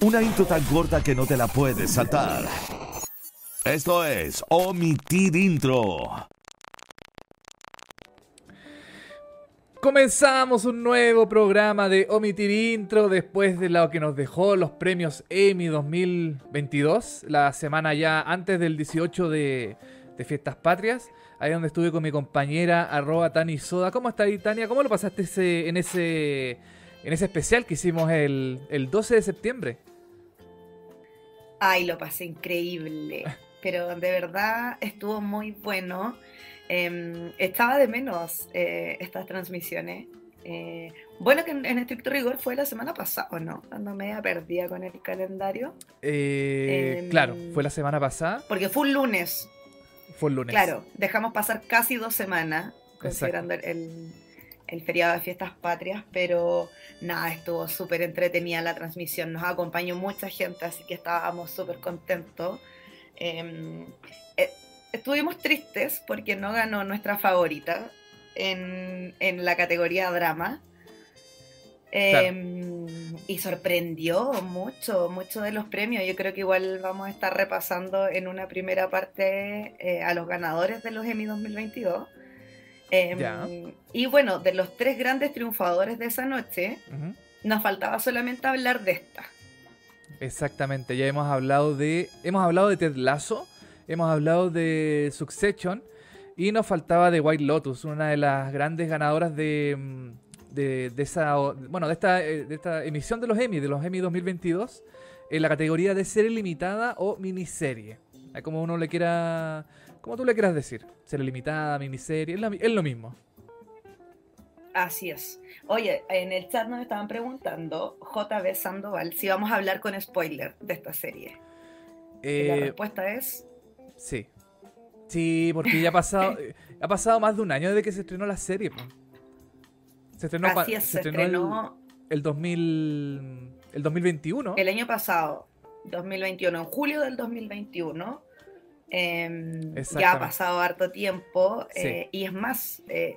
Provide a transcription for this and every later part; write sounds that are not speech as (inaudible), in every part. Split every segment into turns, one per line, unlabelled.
Una intro tan corta que no te la puedes saltar. Esto es Omitir Intro.
Comenzamos un nuevo programa de Omitir Intro después de lo que nos dejó los premios Emmy 2022, la semana ya antes del 18 de, de Fiestas Patrias, ahí donde estuve con mi compañera arroba Tani Soda. ¿Cómo está ahí, Tania? ¿Cómo lo pasaste ese, en, ese, en ese especial que hicimos el, el 12 de septiembre?
Ay, lo pasé increíble, pero de verdad estuvo muy bueno. Eh, estaba de menos eh, estas transmisiones. Eh, bueno, que en, en, estricto rigor fue la semana pasada, ¿no? Cuando me perdida con el calendario.
Eh, claro, fue la semana pasada.
Porque fue un lunes.
Fue un lunes.
Claro, dejamos pasar casi dos semanas, considerando el, el, feriado de fiestas patrias, pero nada, estuvo súper entretenida la transmisión. Nos acompañó mucha gente, así que estábamos súper contentos. Eh, estuvimos tristes porque no ganó nuestra favorita en, en la categoría drama.
Claro.
Eh, y sorprendió mucho, mucho de los premios. Yo creo que igual vamos a estar repasando en una primera parte eh, a los ganadores de los Emmy 2022. Eh,
Ya.
y bueno, de los tres grandes triunfadores de esa noche, nos faltaba solamente hablar de esta.
Exactamente, ya hemos hablado de. Hemos hablado de Ted Lasso, hemos hablado de Succession y nos faltaba de White Lotus, una de las grandes ganadoras de. mm, de, de esa. Bueno, de esta, eh, de esta emisión de los Emmy, de los Emmy 2022, en la categoría de serie limitada o miniserie. Como uno le quiera. Como tú le quieras decir. Serie limitada, miniserie, es, la mi- es lo mismo.
Así es. Oye, en el chat nos estaban preguntando, JB Sandoval, si vamos a hablar con spoiler de esta serie. Y la
Eh,
respuesta es
sí. Sí, porque ya ha pasado. eh, (laughs) ha pasado más de un año desde que se estrenó la serie. Se estrenó,
así es, se
estrenó el- el 2000 el 2021
el año pasado, 2021, en julio del 2021. Em, ya ha pasado harto tiempo
Sí.
eh, y es más, eh,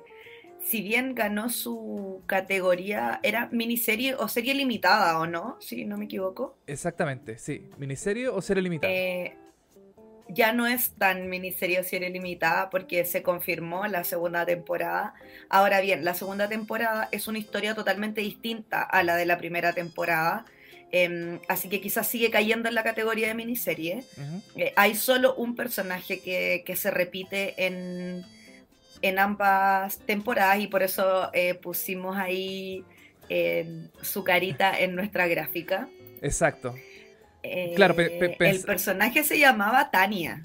si bien ganó su categoría, era miniserie o serie limitada o no, si no me equivoco.
exactamente sí miniserie o serie limitada
Eh, ya no es tan miniserie o serie limitada porque se confirmó la segunda temporada. Ahora bien, la segunda temporada es una historia totalmente distinta a la de la primera temporada. Em, así que quizás sigue cayendo en la categoría de miniserie. Eh, hay solo un personaje que, que se repite en, en ambas temporadas y por eso eh, pusimos ahí eh, su carita en nuestra gráfica.
exacto
Eh,
Claro,
el personaje se llamaba Tania.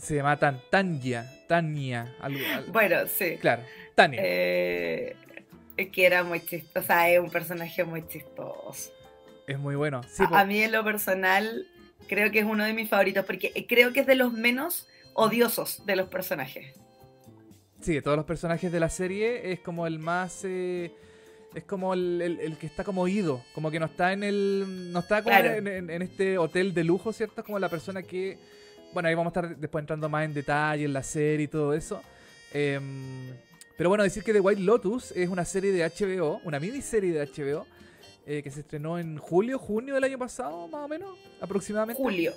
se llama Tan Tania algo, al-
Bueno, sí.
claro Tania
que era muy chistoso. O sea, es un personaje muy chistoso.
Es muy bueno sí,
a, mí en lo personal creo que es uno de mis favoritos porque creo que es de los menos odiosos de los personajes.
sí de todos los personajes de la serie es como el más eh, es como el, el- el que está como ido como que no está en el no está como
Claro.
en, en- en este hotel de lujo cierto es como la persona que bueno ahí vamos a estar después entrando más en detalle en la serie y todo eso Em, pero bueno, decir que The White Lotus es una serie de HBO, una miniserie de HBO, eh, que se estrenó en julio, junio del año pasado, más o menos, aproximadamente.
Julio.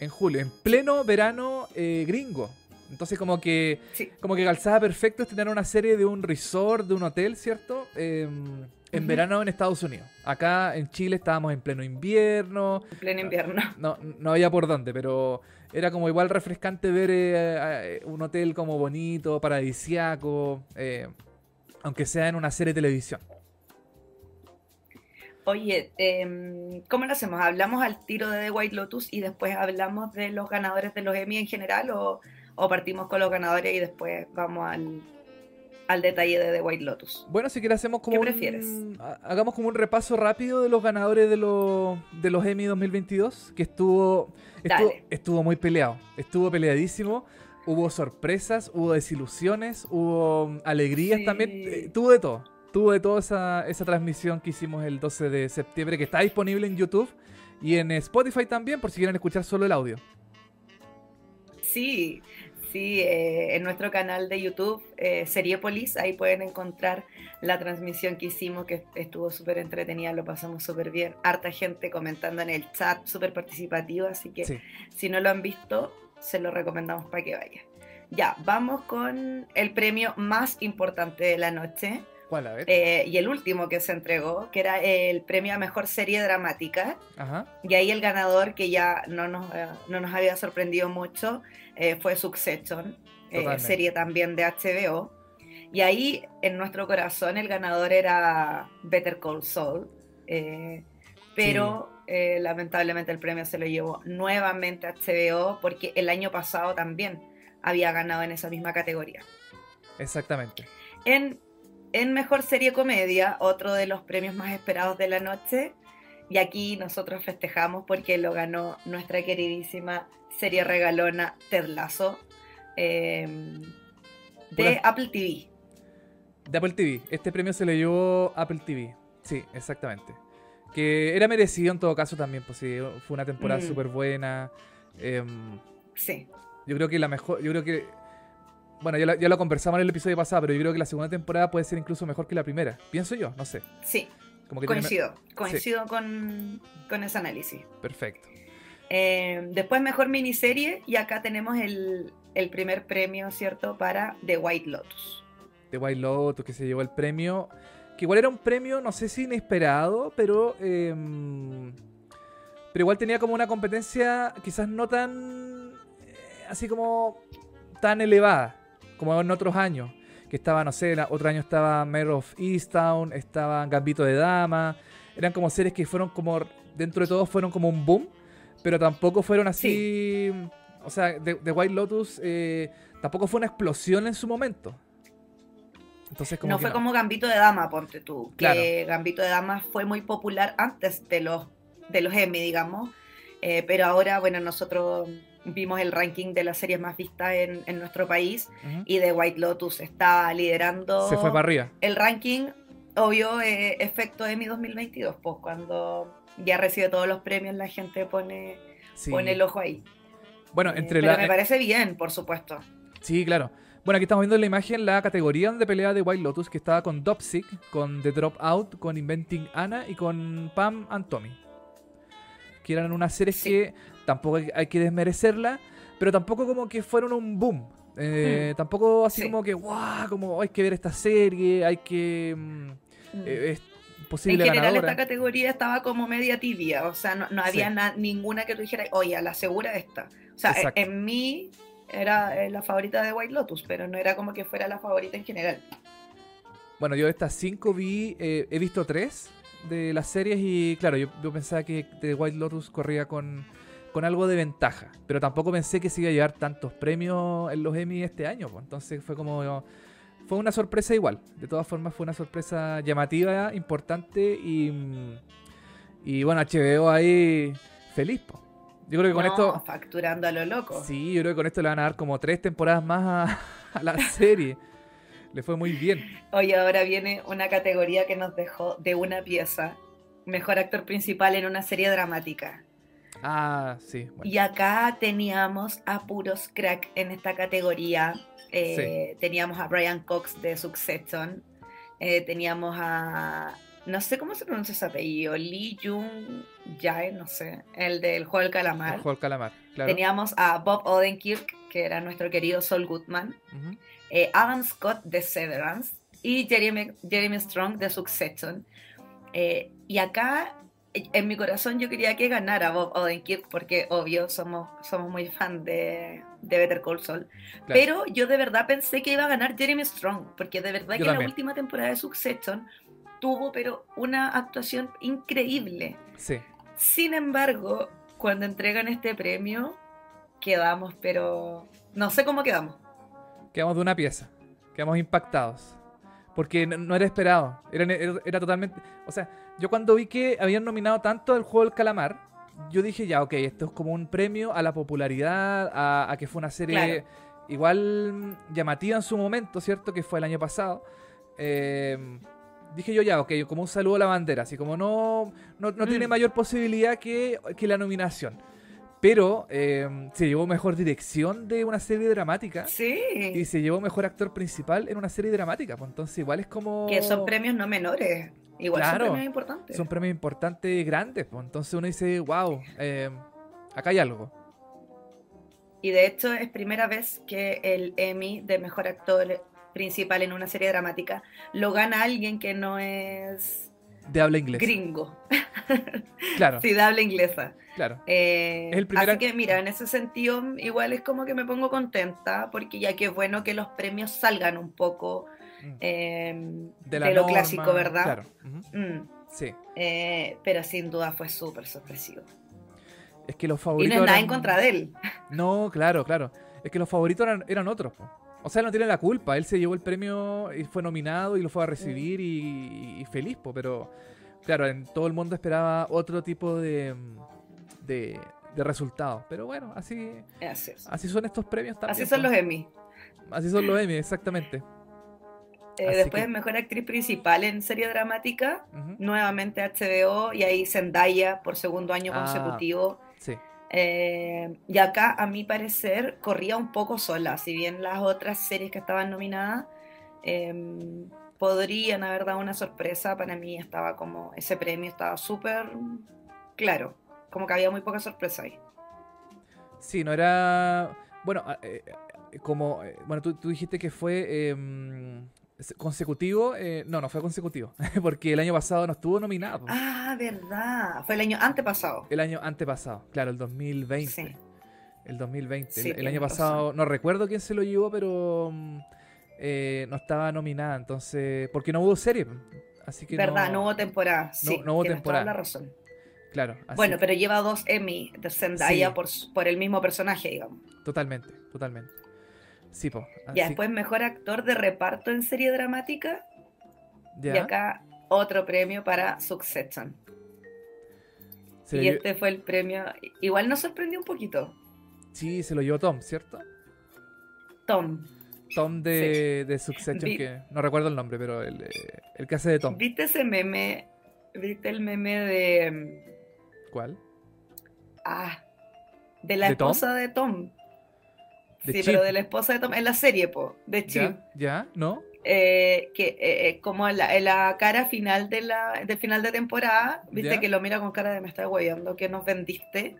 En julio, en pleno verano eh, gringo. Entonces como que
Sí.
como que calzaba perfecto estrenar una serie de un resort, de un hotel, ¿cierto? Em, en verano en Estados Unidos. Acá en Chile estábamos en pleno invierno,
En pleno invierno. (laughs)
no, no había por dónde, pero era como igual refrescante ver eh, eh, un hotel como bonito, paradisiaco, eh, aunque sea en una serie de televisión.
Oye, em, ¿cómo lo hacemos? ¿Hablamos al tiro de The White Lotus y después hablamos de los ganadores de los Emmy en general o, o partimos con los ganadores y después vamos al, al detalle de The White Lotus?
Bueno, si quieres hacemos como
¿Qué prefieres?
ha- hagamos como un repaso rápido de los ganadores de los de los Emmy 2022, que estuvo estuvo, estuvo muy peleado, estuvo peleadísimo. Hubo sorpresas, hubo desilusiones, hubo mm, alegrías
Sí.
también. eh, tuvo de todo. De todo esa, esa transmisión que hicimos el 12 de septiembre, que está disponible en YouTube y en Spotify también, por si quieren escuchar solo el audio.
Sí, Sí, eh, en nuestro canal de YouTube, eh, Seriepolis, ahí pueden encontrar la transmisión que hicimos, que estuvo súper entretenida, lo pasamos súper bien. Harta gente comentando en el chat, súper participativo, así que si no lo han visto, se lo recomendamos para que vayan. Ya, vamos con el premio más importante de la noche.
¿Cuál? A ver.
Eh, y el último que se entregó, que era el premio a mejor serie dramática. Ajá. Y ahí el ganador, que ya no nos, no nos había sorprendido mucho, eh, fue Succession, eh, serie también de HBO. Y ahí en nuestro corazón el ganador era Better Call Saul, eh, pero lamentablemente el premio se lo llevó nuevamente a HBO porque el año pasado también había ganado en esa misma categoría.
Exactamente.
En, en Mejor Serie Comedia, otro de los premios más esperados de la noche, y aquí nosotros festejamos porque lo ganó nuestra queridísima serie regalona Ted Lasso em, de Apple TV.
De Apple TV. Este premio se le llevó Apple TV. Sí, exactamente. Que era merecido en todo caso también, pues sí, fue una temporada mm. súper buena. Em,
sí.
Yo creo que la mejor, yo creo que bueno, ya lo, ya lo, conversamos en el episodio pasado, pero yo creo que la segunda temporada puede ser incluso mejor que la primera. Pienso yo, no sé.
Sí. coincido, coincido con, con, ese análisis.
Perfecto.
Eh, después mejor miniserie y acá tenemos el, primer premio, ¿cierto? Para The White Lotus.
The White Lotus, que se llevó el premio, que igual era un premio, no sé si inesperado, pero... Em, pero igual tenía como una competencia quizás no tan... Eh, así como tan elevada como en otros años. Que estaba, no sé, otro año estaba Mayor of Easttown, estaba Gambito de Dama. Eran como series que fueron como, dentro de todo, fueron como un boom pero tampoco fueron así. O sea, The, White Lotus eh, tampoco fue una explosión en su momento.
Entonces, como no fue como Gambito de Dama, ponte tú. Que Gambito de Dama fue muy popular antes de los, de los Emmy, digamos. Eh, pero ahora, bueno, nosotros vimos el ranking de las series más vistas en, en nuestro país y The White Lotus está liderando.
Se fue para arriba.
El ranking, obvio, eh, efecto Emmy 2022, pues cuando ya recibe todos los premios, la gente pone, pone el ojo ahí.
Bueno, eh, entre
pero me parece bien, por supuesto.
Sí, claro. Bueno, aquí estamos viendo en la imagen la categoría de pelea de White Lotus, que estaba con Dopsic, con The Dropout, con Inventing Anna y con Pam and Tommy. Que eran unas series que tampoco hay que desmerecerla, pero tampoco como que fueron un boom. Eh, mm. Tampoco así como que, guau, como hay que ver esta serie, hay que... Mm, mm. Eh,
en general esta categoría estaba como media tibia, o sea, no, había ninguna que tú dijeras, oye, la segura esta. O sea, e, en, mí era eh, la favorita de White Lotus, pero no era como que fuera la favorita en general.
Bueno, yo de estas cinco vi, eh, he visto tres de las series y claro, yo, pensaba que The White Lotus corría con, con algo de ventaja, pero tampoco pensé que se iba a llevar tantos premios en los Emmy este año, pues. entonces fue como fue una sorpresa igual. De todas formas, fue una sorpresa llamativa, importante y. Y bueno, HBO ahí feliz,
Yo creo que con esto. Facturando a lo loco.
Sí, yo creo que con esto le van a dar como tres temporadas más a, la (laughs) serie. le fue muy bien.
Oye, ahora viene una categoría que nos dejó de una pieza. Mejor actor principal en una serie dramática.
Ah, sí.
Y acá teníamos a puros crack en esta categoría. Eh, teníamos a Brian Cox de Succession. Eh, teníamos a. No sé cómo se pronuncia ese apellido. Lee Jung Jae, no sé. El del Juego del Calamar.
El Juego del Calamar, claro.
Teníamos a Bob Odenkirk, que era nuestro querido Saul Goodman. Eh, Adam Scott de Severance. Y Jeremy, Jeremy Strong de Succession. y acá en mi corazón yo quería que ganara Bob Odenkirk porque obvio somos, somos muy fan de, de Better Call Saul. Pero yo de verdad pensé que iba a ganar Jeremy Strong porque de verdad que la última temporada de Succession tuvo pero una actuación increíble.
Sí.
Sin embargo, cuando entregan este premio quedamos pero no sé cómo quedamos.
Quedamos de una pieza. Quedamos impactados. Porque no, era esperado. Era, era, totalmente. O sea, yo cuando vi que habían nominado tanto el juego del calamar, yo dije ya, ok, esto es como un premio a la popularidad, a, que fue una serie igual llamativa en su momento, ¿cierto? Que fue el año pasado. Eh, dije yo ya, ok, como un saludo a la bandera, así como no, no, tiene mm. mayor posibilidad que, que la nominación. Pero eh, se llevó mejor dirección de una serie dramática.
Sí.
Y se llevó mejor actor principal en una serie dramática. Pues entonces igual es como...
Que son premios no menores. Igual son premios importantes.
Son premios importantes grandes. Pues entonces uno dice, wow, eh, acá hay algo.
Y de hecho es primera vez que el Emmy de Mejor Actor Principal en una serie dramática lo gana alguien que no es...
De habla inglesa.
Gringo. (laughs)
Claro.
sí, de habla inglesa.
Claro.
Eh, el Así que mira, en ese sentido igual es como que me pongo contenta porque ya que es bueno que los premios salgan un poco mm. em, de, lo clásico, ¿verdad?
Claro. Mm. Sí.
Eh, pero sin duda fue súper sorpresivo.
Es que los favoritos.
Y no es nada en contra de él.
No, claro, claro. Es que los favoritos eran, otros. O sea, él no tiene la culpa. Él se llevó el premio y fue nominado y lo fue a recibir y, feliz, pero claro, en todo el mundo esperaba otro tipo de, de, resultados. Pero bueno, así, así, son estos premios también.
Así son los Emmy.
Así son los Emmy, exactamente.
Eh, después, mejor actriz principal en serie dramática, nuevamente HBO y ahí Zendaya por segundo año ah, consecutivo.
Sí.
Eh, y acá, a mi parecer, corría un poco sola. Si bien las otras series que estaban nominadas em, podrían haber dado una sorpresa, para mí estaba como. Ese premio estaba súper claro. Como que había muy poca sorpresa ahí.
Sí, no era. Bueno, eh, como. Bueno, tú, tú dijiste que fue em, consecutivo, eh, no, no fue consecutivo, (laughs) porque el año pasado no estuvo nominado.
Ah, verdad, fue el año antepasado.
El año antepasado, claro, el 2020. Sí. El 2020. el, año pasado, no recuerdo quién se lo llevó, pero mm, eh, no estaba nominada, entonces, porque no hubo serie. Así que
verdad, no, hubo temporada. Sí,
no, hubo temporada.
la razón.
Claro.
bueno, pero lleva dos Emmy de Zendaya por, por el mismo personaje, digamos.
Totalmente, totalmente. Sí, po.
Ya, después mejor actor de reparto en serie dramática. Y acá otro premio para Succession. y este fue el premio. Igual nos sorprendió un poquito.
Sí, se lo llevó Tom, ¿cierto?
Tom.
Tom de, de Succession, que no recuerdo el nombre, pero el, eh, el que hace de Tom.
¿Viste ese meme? ¿Viste el meme de.
¿Cuál?
Ah, de la esposa de Tom sí, pero de la esposa de Tom, en la serie, po, de Chip.
¿Ya? ¿No?
Eh, que eh, eh, como en la, cara final de la, del final de temporada, viste que lo mira con cara de me está guayando, que nos vendiste,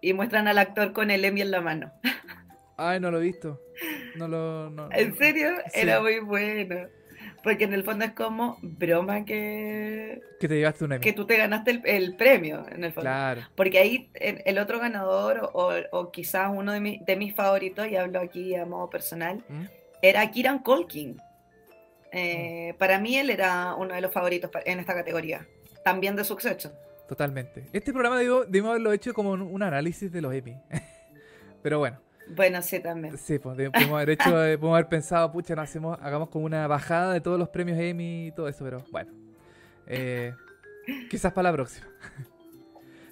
y muestran al actor con el Emmy en la mano.
Ay, no lo he visto. No lo. No, (laughs)
¿En serio? Era muy bueno. Porque en el fondo es como broma que.
Que te llevaste un Emmy.
Que tú te ganaste el, premio, en el fondo.
Claro.
Porque ahí el otro ganador, o, quizás uno de, de, mis favoritos, y hablo aquí a modo personal, ¿Mm? era Kiran Colkin. Eh, mm. Para mí él era uno de los favoritos en esta categoría. También de Succession.
Totalmente. Este programa debimos haberlo hecho como un análisis de los Emmy. (laughs) Pero bueno.
Bueno, sí, también.
Sí, pues podemos haber hecho, eh, podemos haber pensado, pucha, no hacemos, hagamos como una bajada de todos los premios Emmy y todo eso, pero bueno. Eh, quizás para la próxima.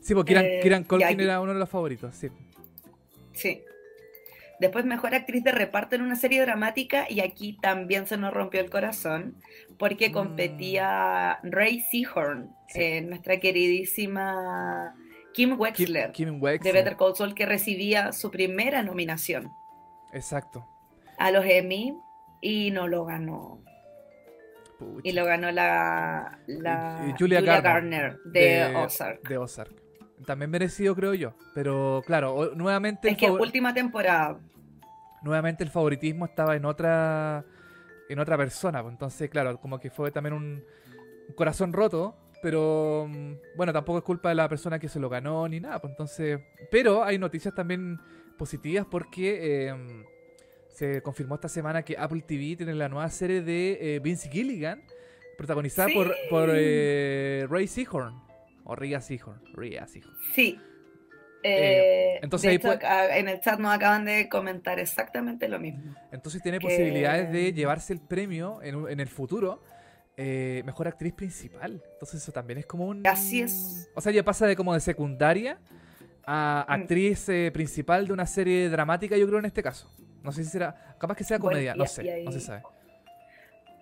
sí, porque Kiran, eh, Colkin era uno de los favoritos, sí.
Sí. Después mejor actriz de reparto en una serie dramática y aquí también se nos rompió el corazón porque mm. competía Ray Seahorn, nuestra queridísima Kim Wexler, de Better Call Saul, que recibía su primera nominación.
Exacto.
A los Emmy y no lo ganó. Y lo ganó la,
Julia,
Garner, de, Ozark.
De Ozark. También merecido, creo yo. Pero claro, nuevamente.
Es que última temporada.
Nuevamente el favoritismo estaba en otra en otra persona. Pues, entonces, claro, como que fue también un corazón roto pero mm, bueno, tampoco es culpa de la persona que se lo ganó ni nada. Pues entonces, pero hay noticias también positivas porque em, se confirmó esta semana que Apple TV tiene la nueva serie de eh, Vince Gilligan, protagonizada por, por eh, Ray Seahorn. O Ria Seahorn. Ria Seahorn.
Sí. Eh, entonces en el chat nos acaban de comentar exactamente lo mismo.
Entonces tiene posibilidades de llevarse el premio en, en el futuro eh, mejor actriz principal. Entonces eso también es como un...
Así es.
O sea, ya pasa de como de secundaria a mm. actriz eh, principal de una serie dramática, yo creo en este caso. No sé si será... Capaz que sea comedia, no sé, no se sabe.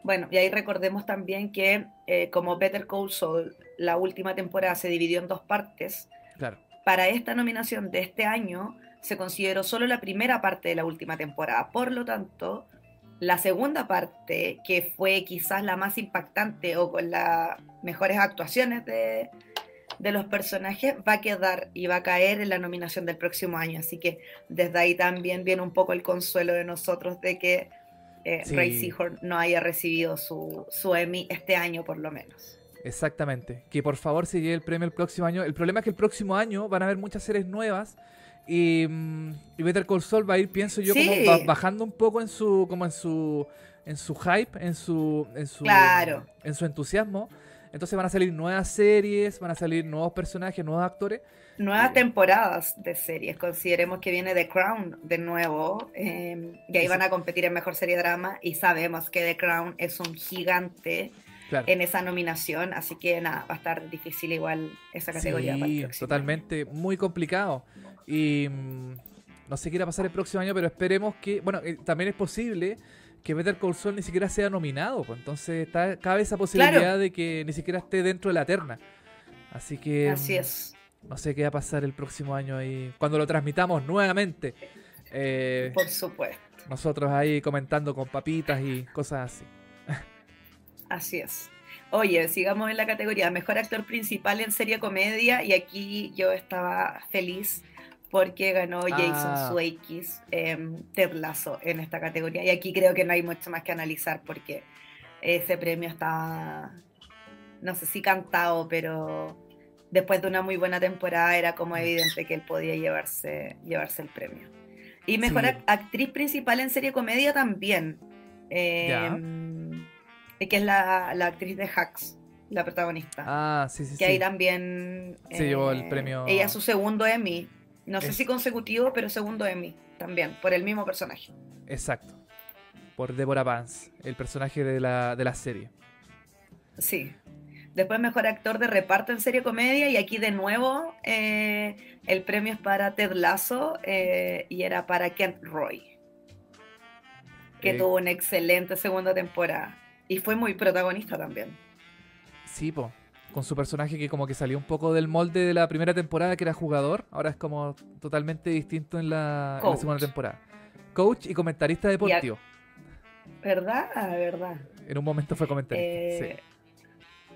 Bueno, y ahí recordemos también que eh, como Better Call Saul, la última temporada se dividió en dos partes.
Claro.
para esta nominación de este año se consideró solo la primera parte de la última temporada. Por lo tanto, la segunda parte, que fue quizás la más impactante o con las mejores actuaciones de, de los personajes, va a quedar y va a caer en la nominación del próximo año. Así que desde ahí también viene un poco el consuelo de nosotros de que eh, Ray Seahorn no haya recibido su, su Emmy este año por lo menos.
Exactamente. Que por favor se lleve el premio el próximo año. El problema es que el próximo año van a haber muchas series nuevas y, y Better Call Saul va a ir, pienso yo, como bajando un poco en su, como en su, en su hype, en su, en su, en su entusiasmo. Entonces van a salir nuevas series, van a salir nuevos personajes, nuevos actores.
Nuevas temporadas de series. Consideremos que viene The Crown de nuevo. Em, y ahí van a competir en Mejor Serie Drama. Y sabemos que The Crown es un gigante en esa nominación. Así que nada, va a estar difícil igual esa categoría.
Sí, totalmente. Muy complicado. Y mm, no sé qué irá a pasar el próximo año, pero esperemos que. Bueno, eh, también es posible que Better Call Saul ni siquiera sea nominado. Pues entonces está, cabe esa posibilidad de que ni siquiera esté dentro de la terna. Así que.
Así mm, es.
No sé qué va a pasar el próximo año ahí. Cuando lo transmitamos nuevamente.
Eh, Por supuesto.
Nosotros ahí comentando con papitas y cosas así. (laughs)
Así es. Oye, sigamos en la categoría Mejor Actor Principal en Serie Comedia y aquí yo estaba feliz porque ganó Jason ah. Sudeikis eh, Ted Lasso en esta categoría. Y aquí creo que no hay mucho más que analizar porque ese premio está, no sé si cantado, pero después de una muy buena temporada era como evidente que él podía llevarse, llevarse el premio. Y mejor actriz principal en serie comedia también. Em, que es la, la, actriz de Hacks, la protagonista.
Ah, sí, sí.
Que ahí también.
Se llevó el eh, premio.
Ella su segundo Emmy no sé si consecutivo, pero segundo Emmy también, por el mismo personaje.
Exacto. Por Deborah Vance, el personaje de la, de la serie.
Sí. Después mejor actor de reparto en serie comedia y aquí de nuevo eh, el premio es para Ted Lasso eh, y era para Kent Roy, que eh, tuvo una excelente segunda temporada y fue muy protagonista también.
Sí, po con su personaje que como que salió un poco del molde de la primera temporada que era jugador, ahora es como totalmente distinto en la, segunda temporada. Coach y comentarista deportivo.
¿Verdad? Ah, verdad.
En un momento fue comentarista.
Eh,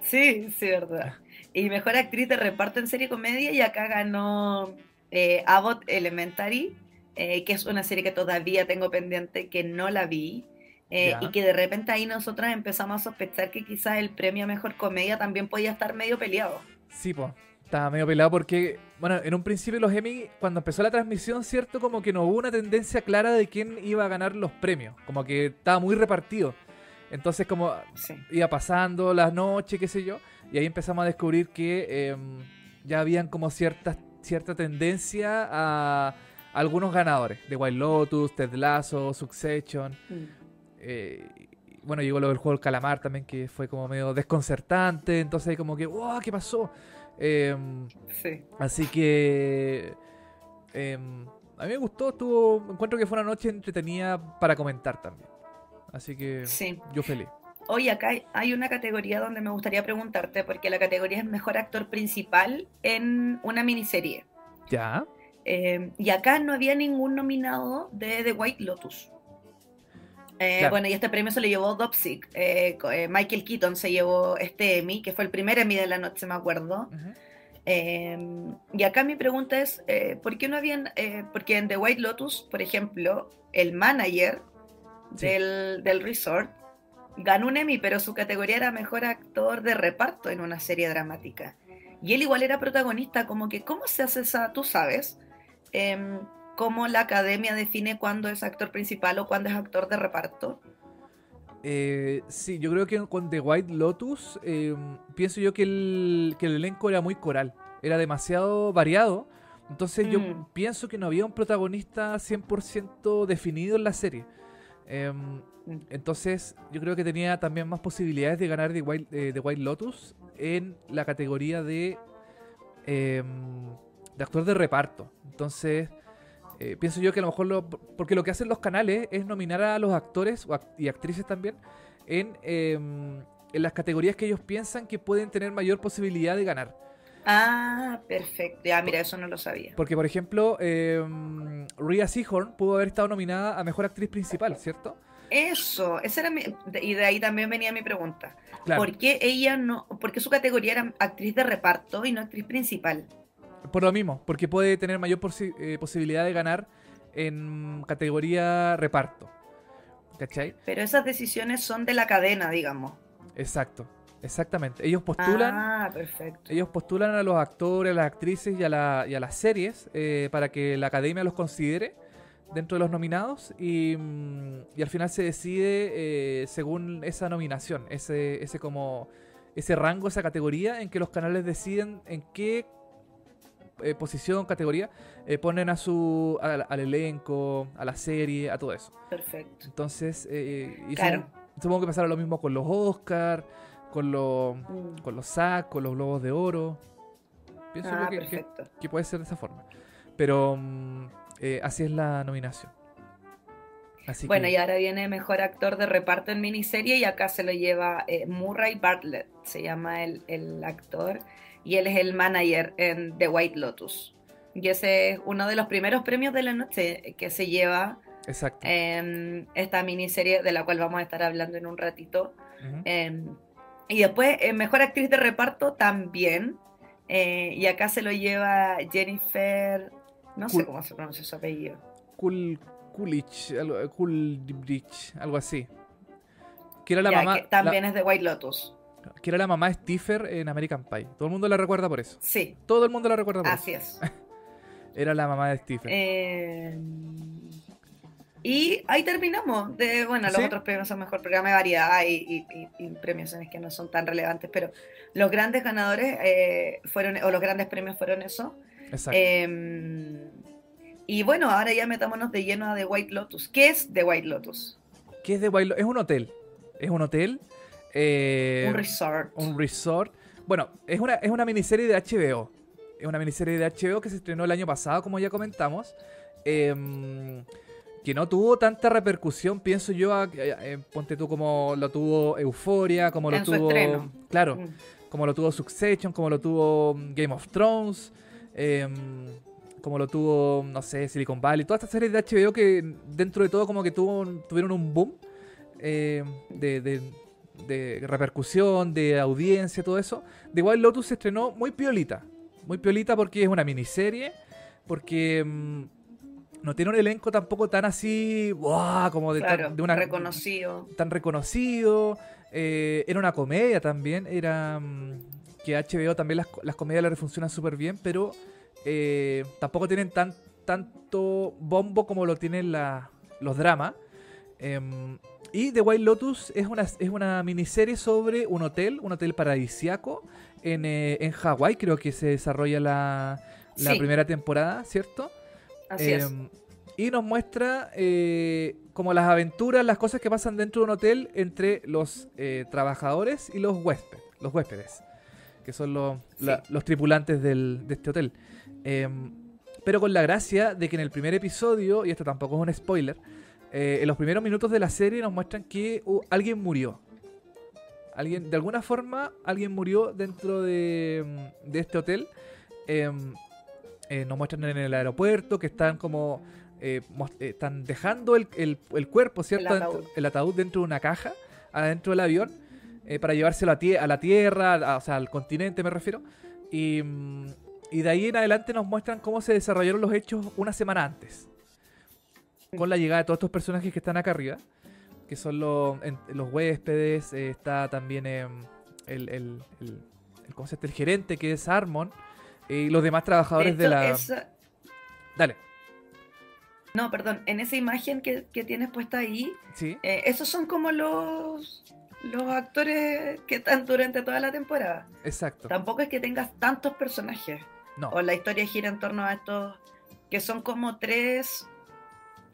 sí. sí, verdad. (laughs) Y mejor actriz de reparto en serie comedia y acá ganó eh, Abbott Elementary, eh, que es una serie que todavía tengo pendiente, que no la vi. Eh, y que de repente ahí nosotros empezamos a sospechar que quizás el premio a mejor comedia también podía estar medio peleado.
Sí, pues. Estaba medio peleado porque, bueno, en un principio los Emmy, cuando empezó la transmisión, ¿cierto? Como que no hubo una tendencia clara de quién iba a ganar los premios. Como que estaba muy repartido. Entonces, como iba pasando las noches, qué sé yo. Y ahí empezamos a descubrir que em, ya habían como cierta, cierta tendencia a algunos ganadores. De Wild Lotus, Ted Lasso, Succession. Mm. Eh, bueno, llegó lo del juego del calamar también, que fue como medio desconcertante. Entonces, como que, wow, ¿qué pasó? Em, sí. Así que. Em, a mí me gustó, estuvo. Encuentro que fue una noche entretenida para comentar también. Así que. Yo feliz.
Oye, acá hay una categoría donde me gustaría preguntarte, porque la categoría es mejor actor principal en una miniserie.
Ya.
Em, y acá no había ningún nominado de The White Lotus. Eh, bueno, y este premio se lo llevó Dopsic. Eh, eh, Michael Keaton se llevó este Emmy, que fue el primer Emmy de la noche, me acuerdo. Em, y acá mi pregunta es, ¿por qué no habían, porque en The White Lotus, por ejemplo, el manager del, del, resort ganó un Emmy, pero su categoría era mejor actor de reparto en una serie dramática. Y él igual era protagonista, como que, ¿cómo se hace esa, tú sabes? Em, cómo la academia define cuándo es actor principal o cuándo es actor de reparto?
Eh, sí, yo creo que con The White Lotus eh, pienso yo que el, elenco era muy coral, era demasiado variado. Entonces yo mm. pienso que no había un protagonista 100% definido en la serie. Em, mm. entonces yo creo que tenía también más posibilidades de ganar The White, eh, White Lotus en la categoría de, em, de actor de reparto. Entonces eh, pienso yo que a lo mejor, lo, porque lo que hacen los canales es nominar a los actores y actrices también en, em, en las categorías que ellos piensan que pueden tener mayor posibilidad de ganar.
Ah, perfecto. Ya, mira, eso no lo sabía.
Porque, por ejemplo, eh, Rhea Seahorn pudo haber estado nominada a Mejor Actriz Principal, ¿cierto?
Eso, esa era mi, y de ahí también venía mi pregunta. ¿Por qué ella no, por qué su categoría era actriz de reparto y no actriz principal?
Por lo mismo, porque puede tener mayor eh, posibilidad de ganar en categoría reparto. ¿Cachai?
Pero esas decisiones son de la cadena, digamos.
Exacto, exactamente. Ellos postulan.
Ah, perfecto.
Ellos postulan a los actores, a las actrices y a, las series eh, para que la academia los considere dentro de los nominados y, mm, al final se decide eh, según esa nominación, ese, ese como ese rango, esa categoría en que los canales deciden en qué eh, posición, categoría eh, ponen a su al, elenco, a la serie, a todo eso.
Perfecto.
Entonces, supongo, que pasará lo mismo con los Oscars, con los mm. con los SAC, con los Globos de Oro. Pienso ah, que, que, puede ser de esa forma. Pero mm, eh, así es la nominación.
bueno, y ahora viene Mejor Actor de Reparto en Miniserie y acá se lo lleva eh, Murray Bartlett, se llama el, actor, y él es el manager en The White Lotus. Y ese es uno de los primeros premios de la noche que se lleva en esta miniserie de la cual vamos a estar hablando en un ratito. Em, y después, eh, Mejor Actriz de Reparto también. y acá se lo lleva Jennifer no sé cómo se pronuncia su apellido.
Kul, Kulich, algo, algo así. Que era la mamá.
también es de White Lotus.
Que era la mamá de Stiffer en American Pie. Todo el mundo la recuerda por eso.
Sí.
Todo el mundo la recuerda por
Así
eso. es. (laughs) era la mamá de Stiffer.
Eh, y ahí terminamos. De, bueno, los otros premios son mejor programa de variedad y, y, premiaciones que no son tan relevantes, pero los grandes ganadores eh, fueron, o los grandes premios fueron eso. Em, y bueno, ahora ya metámonos de lleno a The White Lotus. ¿Qué es The White Lotus?
¿Qué es The White Lotus? Es un hotel. Es un hotel.
Eh, un resort.
Un resort. Bueno, es una, es una miniserie de HBO. Es una miniserie de HBO que se estrenó el año pasado, como ya comentamos. Em, que no tuvo tanta repercusión, pienso yo, eh, ponte tú como lo tuvo Euforia, como lo tuvo. Claro, mm. como lo tuvo Succession, como lo tuvo Game of Thrones. Em, como lo tuvo, no sé, Silicon Valley, todas estas series de HBO que dentro de todo como que tuvo, tuvieron un boom em, de, repercusión, de audiencia, todo eso. De igual Lotus se estrenó muy piolita, muy piolita porque es una miniserie, porque em, no tiene un elenco tampoco tan así, como de,
de una, reconocido.
Tan reconocido. Eh, era una comedia también, era que HBO también las, las comedias le funcionan súper bien, pero eh, tampoco tienen tan, tanto bombo como lo tienen los dramas. Em, y The White Lotus es una, es una miniserie sobre un hotel, un hotel paradisiaco en, eh, en Hawái, creo que se desarrolla la, primera temporada, ¿cierto?
Así es.
Em, y nos muestra eh, como las aventuras, las cosas que pasan dentro de un hotel entre los trabajadores y los huéspedes. Los huéspedes que son los, los tripulantes del, de este hotel. Em, pero con la gracia de que en el primer episodio, y esto tampoco es un spoiler, eh, en los primeros minutos de la serie nos muestran que uh, alguien murió. Alguien, de alguna forma, alguien murió dentro de, de este hotel. Em, eh, nos muestran en el aeropuerto que están como. Eh, están dejando el, el, cuerpo, ¿cierto? El ataúd. el ataúd dentro de una caja, adentro del avión. Eh, para llevárselo a, a la Tierra, o sea, al continente me refiero. Y, de ahí en adelante nos muestran cómo se desarrollaron los hechos una semana antes. Con la llegada de todos estos personajes que están acá arriba, que son los, los huéspedes, eh, está también em, el, el, el, concepto del gerente, que es Armon, y los demás trabajadores de, la... Dale.
No, perdón, en esa imagen que, tienes puesta ahí,
¿Sí?
Eh, esos son como los los actores que están durante toda la temporada.
Exacto.
Tampoco es que tengas tantos personajes.
No.
O la historia gira en torno a estos, que son como tres,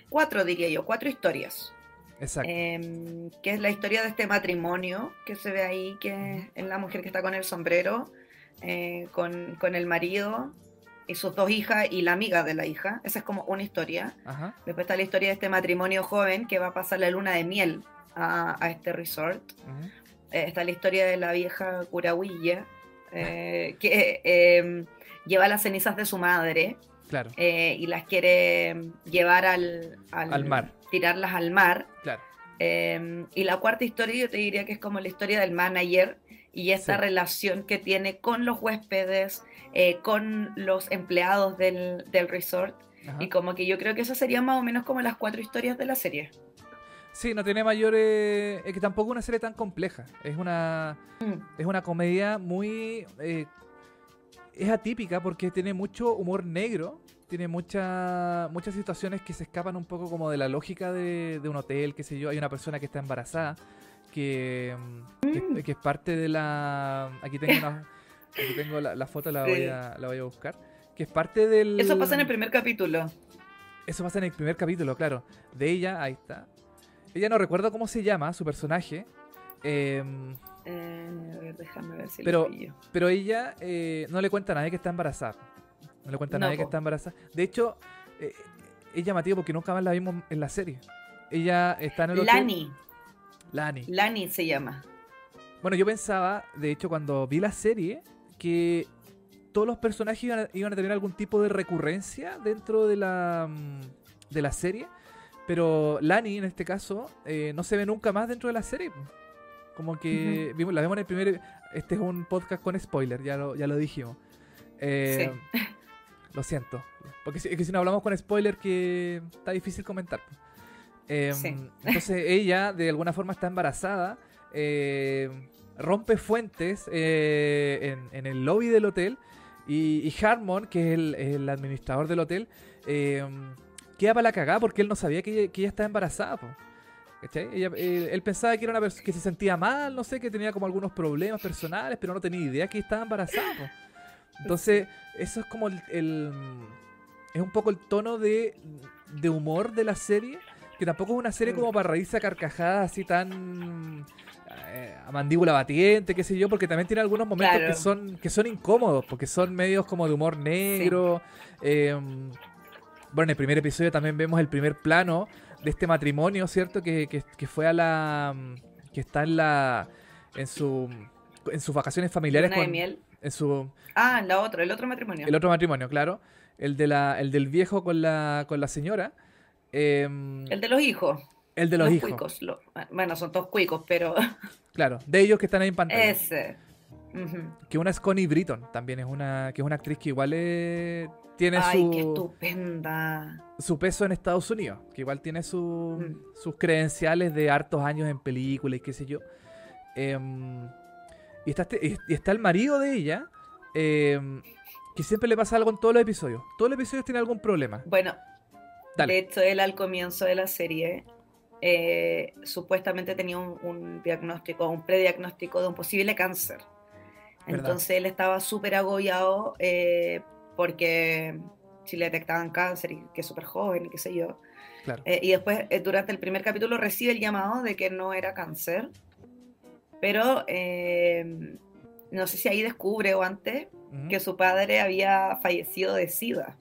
cuatro diría yo, cuatro historias.
Exacto.
Em, que es la historia de este matrimonio que se ve ahí, que es la mujer que está con el sombrero, eh, con, con, el marido y sus dos hijas y la amiga de la hija. Esa es como una historia. Después está la historia de este matrimonio joven que va a pasar la luna de miel a, este resort. Eh, está la historia de la vieja Curahuilla, eh, que em, lleva las cenizas de su madre.
Claro.
Eh, y las quiere llevar al,
al, mar.
Tirarlas al mar.
Claro.
Em, y la cuarta historia yo te diría que es como la historia del manager y esa relación que tiene con los huéspedes, eh, con los empleados del, del resort. Y como que yo creo que eso sería más o menos como las cuatro historias de la serie.
Sí, no tiene mayores. Es que tampoco es una serie tan compleja. Es una. Mm. Es una comedia muy. Eh, es atípica porque tiene mucho humor negro. Tiene mucha, muchas situaciones que se escapan un poco como de la lógica de, un hotel, qué sé yo. Hay una persona que está embarazada. Que, mm. es parte de la. Aquí tengo una. Aquí tengo la, foto, la, voy a, la voy a buscar. Que es parte del.
Eso pasa en el primer capítulo.
Eso pasa en el primer capítulo, claro. De ella, ahí está. Ella no recuerdo cómo se llama, su personaje.
Em, eh, a ver, déjame ver si
pero, pero ella eh, no le cuenta a nadie que está embarazada. No le cuenta a nadie que está embarazada. De hecho, eh, es llamativo porque nunca más la vimos en la serie. Ella está en el
hotel. Lani.
Lani.
Lani se llama.
Bueno, yo pensaba, de hecho, cuando vi la serie, que todos los personajes iban a, iban a tener algún tipo de recurrencia dentro de la, mm, de la serie. Pero Lani, en este caso, eh, no se ve nunca más dentro de la serie. Como que vimos, la vemos en el primer... Este es un podcast con spoiler, ya lo, ya lo dijimos. Eh, sí. (laughs) Lo siento. Porque si, es que si no hablamos con spoiler que está difícil comentar. Eh, (laughs) entonces ella de alguna forma está embarazada. rompe fuentes en, en, el lobby del hotel. Y, y Harmon, que es el, el administrador del hotel, queda para la cagada porque él no sabía que ella, estaba embarazada. Eh, él, pensaba que era una persona que se sentía mal, no sé, que tenía como algunos problemas personales, pero no tenía idea que estaba embarazada. Entonces, eso es como el, Es un poco el tono de, de humor de la serie, que tampoco es una serie como para reírse a carcajadas así tan eh, a mandíbula batiente, qué sé yo, porque también tiene algunos momentos que son que son incómodos, porque son medios como de humor negro. Em, bueno, en el primer episodio también vemos el primer plano de este matrimonio, ¿cierto? Que, que, fue a la. que está en la. en su. en sus vacaciones familiares.
Con, de miel.
En su.
Ah, la otra, el otro matrimonio.
El otro matrimonio, claro. El, de la, el del viejo con la, con la señora. Em,
el de los hijos.
El de los, hijos.
bueno, son todos cuicos, pero.
Claro, de ellos que están ahí en pantalla.
Ese.
Que una es Connie Britton, también es una, que es una actriz que igual es, tiene
Ay,
su.
qué estupenda.
Su peso en Estados Unidos, que igual tiene su,
mm.
sus credenciales de hartos años en películas y qué sé yo. Em, y, está este, y está el marido de ella, em, que siempre le pasa algo en todos los episodios. Todos los episodios tienen algún problema.
Bueno, de hecho, él al comienzo de la serie eh, supuestamente tenía un, diagnóstico, un prediagnóstico de un posible cáncer. Entonces él estaba súper agobiado eh, porque si le detectaban cáncer y que es súper joven y qué sé yo. Eh, y después, eh, durante el primer capítulo, recibe el llamado de que no era cáncer, pero no sé si ahí descubre o antes que su padre había fallecido de SIDA.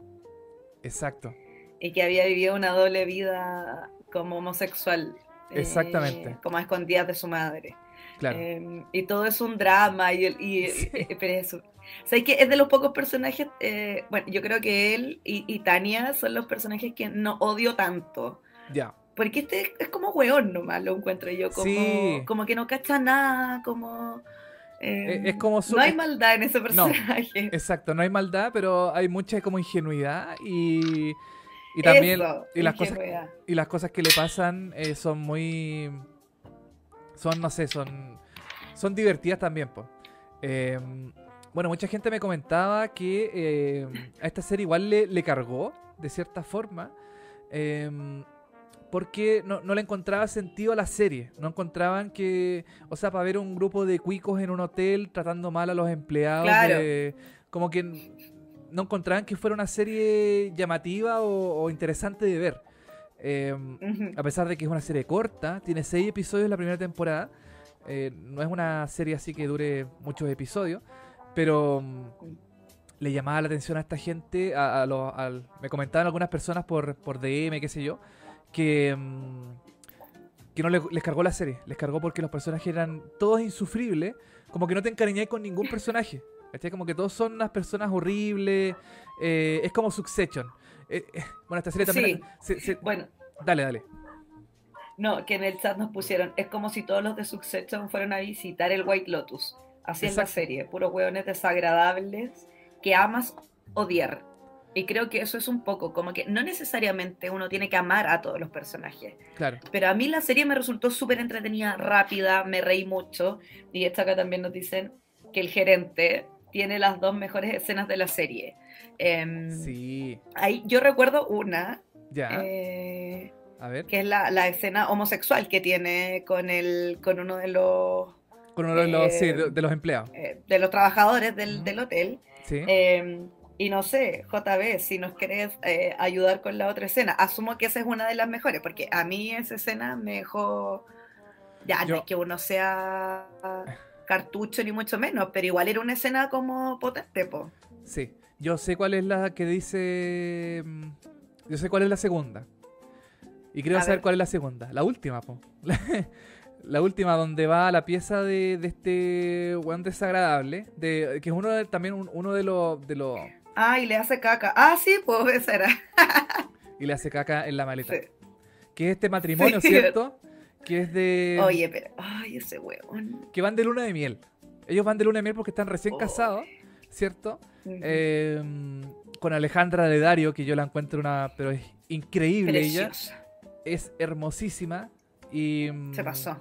Exacto.
Y que había vivido una doble vida como homosexual.
Exactamente.
como a escondidas de su madre.
Claro.
y todo es un drama y, y, eso, o sea, que es de los pocos personajes, eh, bueno, yo creo que él y, Tania son los personajes que no odio tanto.
Ya.
Porque este es como weón nomás, lo encuentro yo, como, como que no cacha nada, como...
Eh, es como
No hay maldad en ese personaje.
exacto, no hay maldad, pero hay mucha como ingenuidad y, y también y las cosas y las cosas que le pasan eh, son muy son no sé, son son divertidas también, pues. Bueno, mucha gente me comentaba que eh, a esta serie igual le, cargó, de cierta forma, em, porque no, le encontraba sentido a la serie. No encontraban que, o sea, para ver un grupo de cuicos en un hotel tratando mal a los empleados, como que no encontraban que fuera una serie llamativa o, interesante de ver. Em, a pesar de que es una serie corta, tiene seis episodios la primera temporada. Eh, no es una serie así que dure muchos episodios. Pero mm, le llamaba la atención a esta gente, a, me comentaban algunas personas por, por DM, qué sé yo, que, mm, que no les cargó la serie. Les cargó porque los personajes eran todos insufribles, como que no te encariñáis con ningún personaje. ¿Cachai? Como que todos son unas personas horribles. eh, es como Succession. Eh, eh, bueno, esta serie también. se- se-
Bueno,
Dale, dale.
no, que en el chat nos pusieron, es como si todos los de Succession fueran a visitar el White Lotus. Así es la
Exacto.
serie, puros hueones desagradables que amas odiar. Y creo que eso es un poco, como que no necesariamente uno tiene que amar a todos los personajes.
Claro.
Pero a mí la serie me resultó súper entretenida, rápida, me reí mucho. Y esta acá también nos dicen que el gerente tiene las dos mejores escenas de la serie. Em,
Sí.
ahí, yo recuerdo una,
Ya.
eh,
A ver.
que es la, la escena homosexual que tiene con, el, con uno de los,
Con uno de los, sí,
eh,
de, de los empleados.
eh, de los trabajadores del, del hotel.
Sí.
Em, y no sé, JB, si nos querés eh, ayudar con la otra escena, asumo que esa es una de las mejores, porque a mí esa escena me dejó. Ya, no
Yo-
es que uno sea cartucho ni mucho menos, pero igual era una escena como potente, po.
Sí. Yo sé cuál es la que dice. mm, Yo sé cuál es la segunda. Y creo
A
saber
ver.
cuál es la segunda. La última, po. (laughs) La, última, donde va la pieza de, de este weón desagradable. De, que es uno de, también un- uno de los, de los.
Ah, y le hace caca. Ah, sí, pues (laughs) esa era.
Y le hace caca en la maleta.
Sí.
Que es este matrimonio,
Sí.
¿cierto? Que es de.
Oye, pero. Ay, ese huevón.
Que van de luna de miel. Ellos van de luna de miel porque están recién
Oh.
casados, ¿cierto? Eh, con Alejandra de Dario, que yo la encuentro una. Pero es increíble ella. Es hermosísima. Y. mm,
Se pasó.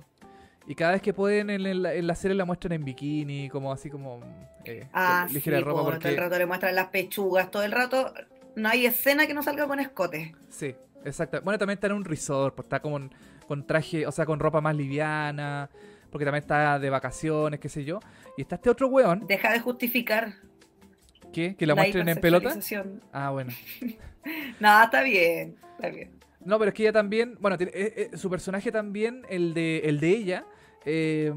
Y cada vez que pueden en, la, en la serie la muestran en bikini, como así como. eh,
Ah, sí,
ropa,
todo el rato le muestran las pechugas, todo el rato. No hay escena que no salga con escote.
Sí, exacto. Bueno, también está en un resort, pues está como en- con traje, o sea, con ropa más liviana, porque también está de vacaciones, qué sé yo. Y está este otro weón,
Deja de justificar
¿qué? Que la muestren en pelota. Ah, bueno. (laughs)
No, está bien, está bien.
No, pero es que ella también, bueno, tiene- eh, eh, su personaje también, el de, el de ella, eh,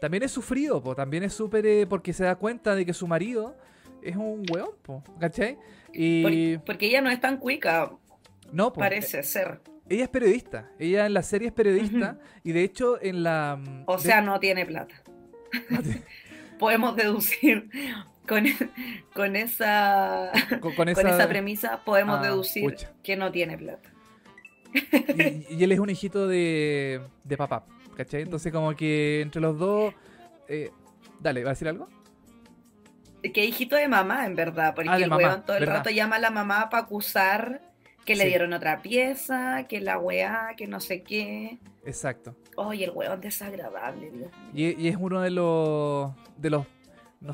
también es sufrido, po, también es súper, eh, porque se da cuenta de que su marido es un weón, po, ¿cachai? Y
Por- porque ella no es tan cuica,
no, po,
parece ser.
Ella es periodista, ella en la serie es periodista, y de hecho en la... mm,
O
de-
sea, no tiene plata. (laughs) Podemos deducir con, con esa
con, con
con
esa,
premisa podemos
Ah,
deducir
pucha.
que no tiene plata.
y, y él es un hijito de, de papá, ¿cachai? Entonces como que entre los dos... eh, dale, ¿va a decir algo?
Que hijito de mamá, en verdad, porque
Ah,
el
mamá,
weón todo el
verdad.
rato llama a la mamá para acusar que le
Sí.
dieron otra pieza, que la weá, que no sé qué.
Exacto.
Oye, el weón desagradable, Dios mío.
Y, y es uno de los. de los. no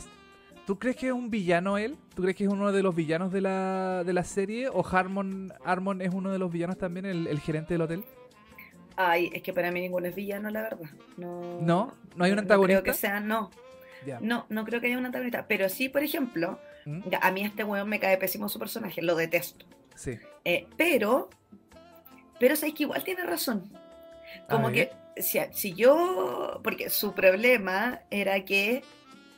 ¿Tú crees que es un villano él? ¿Tú crees que es uno de los villanos de la, de la serie? ¿O Harmon, Harmon es uno de los villanos también, el, el gerente del hotel?
Ay, es que para mí ninguno es villano, la verdad. No,
¿No? ¿No hay un
creo
antagonista?
que sea, no. No, no creo que haya un antagonista. Pero sí, por ejemplo,
¿Mm?
a mí este weón me cae pésimo su personaje, lo detesto.
Sí.
Eh, pero, pero sabes que igual tiene razón. Como que si, si yo, porque su problema era que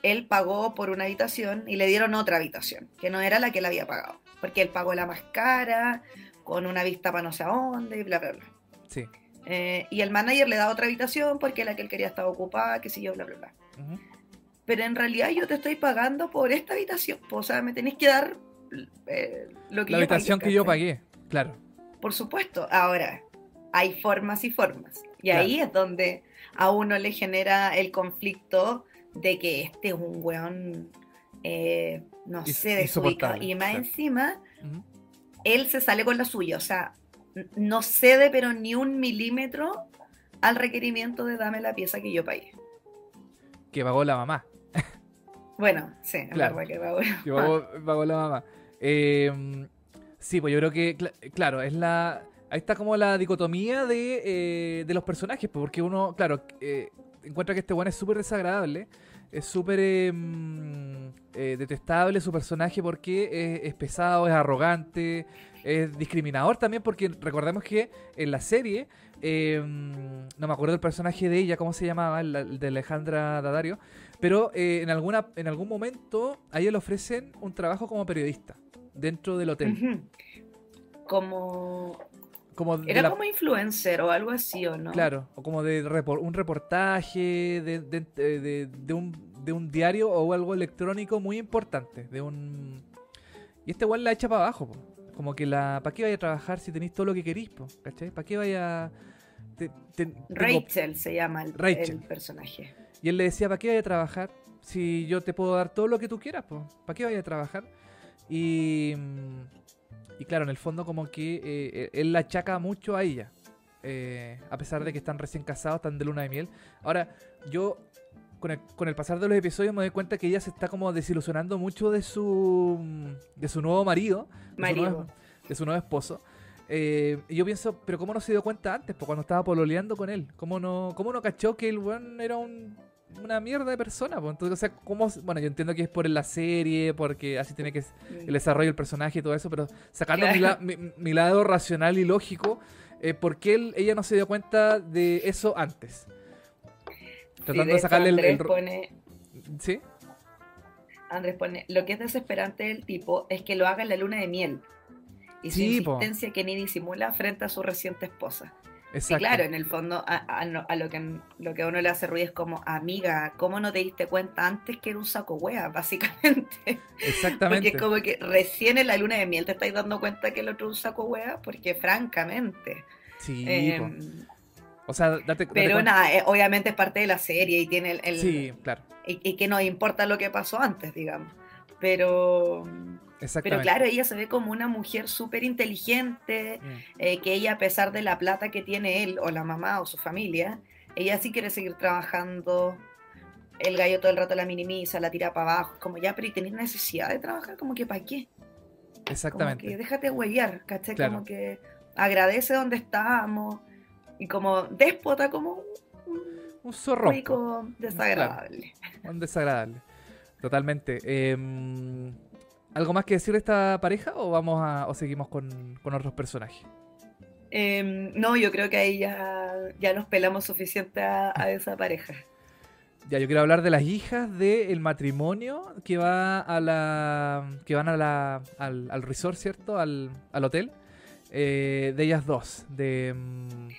él pagó por una habitación y le dieron otra habitación, que no era la que él había pagado, porque él pagó la más cara, con una vista para no sé a dónde, y bla, bla, bla.
Sí.
Eh, y el manager le da otra habitación porque la que él quería estaba ocupada, qué sé yo, bla, bla, bla.
Ujú.
Pero en realidad yo te estoy pagando por esta habitación, po, o sea, me tenés que dar eh, lo que
La
yo
habitación
pagué,
que yo pagué. Claro.
Por supuesto. Ahora, hay formas y formas. Y
Claro.
ahí es donde a uno le genera el conflicto de que este es un weón, eh, no
Is-
sé, desubicado. Y más
claro.
encima, él se sale con la suya. O sea, no cede pero ni un milímetro al requerimiento de dame la pieza que yo pagué.
Que pagó la mamá.
Bueno, sí, es
Claro.
verdad que va bueno.
Que pagó, pagó la mamá. Eh, sí, pues yo creo que, cla- claro, es la. Ahí está como la dicotomía de, eh, de los personajes, pues, porque uno, claro, eh, encuentra que este weón es súper desagradable, es súper mm, eh, detestable su personaje porque es, es pesado, es arrogante, es discriminador también, porque recordemos que en la serie, mm, no me acuerdo el personaje de ella, ¿cómo se llamaba? El de Alejandra Dadario, pero eh, en, alguna, en algún momento a ella le ofrecen un trabajo como periodista dentro del hotel.
Como.
Como
Era
la-
como influencer o algo así, ¿o no?
Claro, o como de repor- un reportaje de, de- de- de un, de un diario o algo electrónico muy importante. De un. Y este igual la echa para abajo, Como que la. ¿Para qué vaya a trabajar si tenéis todo lo que queréis, po? ¿Cachai? ¿Para qué vaya.
Rachel se llama el, el, personaje.
Y él le decía, ¿para qué vaya a trabajar? Si yo te puedo dar todo lo que tú quieras, pues. ¿Para qué vaya a trabajar? Y. Y claro, en el fondo, como que eh, eh, él la achaca mucho a ella. Eh, a pesar de que están recién casados, están de luna de miel. Ahora, yo con el, con el, pasar de los episodios me doy cuenta que ella se está como desilusionando mucho de su de su nuevo marido, De, su nuevo, esposo. y yo pienso, pero ¿cómo no se dio cuenta antes? Pues cuando estaba pololeando con él. ¿Cómo no, cómo no cachó que el buen era un una mierda de persona. Pues. Entonces, o sea, ¿cómo? Bueno, yo entiendo que es por la serie, porque así tiene que el desarrollo del personaje y todo eso, pero sacando mi, lado racional y lógico, eh, ¿por qué ella no se dio cuenta de eso antes?
Tratando de, sacarle el, Pone...
¿Sí?
Andrés pone, lo que es desesperante del tipo es que lo haga en la luna de miel y su insistencia que ni disimula frente a su reciente esposa. Y claro, en el fondo a, lo, que, lo que a uno le hace ruido es como, amiga, ¿cómo no te diste cuenta antes que era un saco wea, (laughs) básicamente?
Exactamente.
Porque como que recién en la luna de miel te estáis dando cuenta que el otro es un saco wea, porque francamente...
Sí. Em, o sea, date,
Pero nada, eh, obviamente es parte de la serie y tiene el...
sí, claro.
Y, y que no importa lo que pasó antes, digamos. Pero... Pero claro, ella se ve como una mujer súper inteligente, mm. eh, que ella a pesar de la plata que tiene él o la mamá o su familia, ella sí quiere seguir trabajando. El gallo todo el rato la minimiza, la tira para abajo, como ya, pero y tenés necesidad de trabajar, como que para qué.
Exactamente.
Como que déjate huellar, ¿cachai? Como que agradece donde estamos y como déspota, como
un, un zorro.
desagradable.
Un desagradable. Totalmente. Eh, ¿Algo más que decir de esta pareja o vamos a, o seguimos con, otros personajes?
Em, no, yo creo que ahí ya, ya nos pelamos suficiente a, (laughs) esa pareja.
Ya, yo quiero hablar de las hijas del matrimonio que va a la. que van a la, al, al resort, ¿cierto? Al, hotel. Eh, de ellas dos. De. Mm,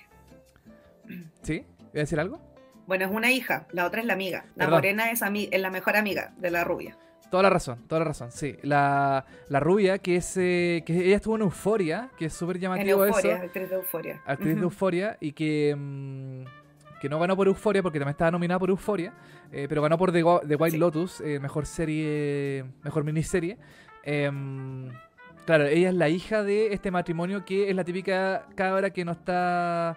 ¿Sí? ¿Voy a decir algo?
Bueno, es una hija, la otra es la amiga. La morena es, es la mejor amiga de la rubia.
Toda la razón, toda la razón, sí. La, la rubia, que es eh, que ella estuvo en Euforia, que es súper llamativo
en Euforia,
eso.
actriz de Euforia.
Actriz de Euforia, y que, mm, que no ganó por Euforia, porque también estaba nominada por Euforia, eh, pero ganó por The, White Lotus, eh, mejor serie, mejor miniserie. Em, claro, ella es la hija de este matrimonio que es la típica cabra que no está...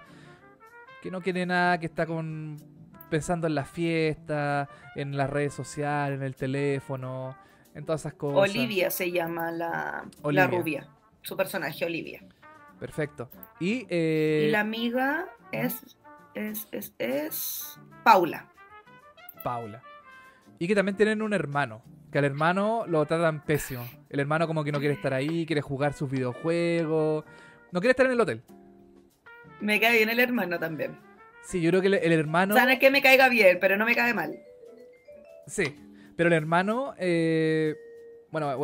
que no quiere nada, que está con pensando en la fiesta, en las redes sociales, en el teléfono, en todas esas cosas.
Olivia se llama la, la rubia, su personaje, Olivia.
Perfecto. Y, eh,
la amiga es, es, es, es Paula.
Paula. Y que también tienen un hermano. Que al hermano lo tratan pésimo. El hermano como que no quiere estar ahí, quiere jugar sus videojuegos. No quiere estar en el hotel.
Me cae bien el hermano también.
Sí, yo creo que el, hermano.
O sea, no es que me caiga bien, pero no me cae mal.
Sí, pero el hermano. Eh, bueno,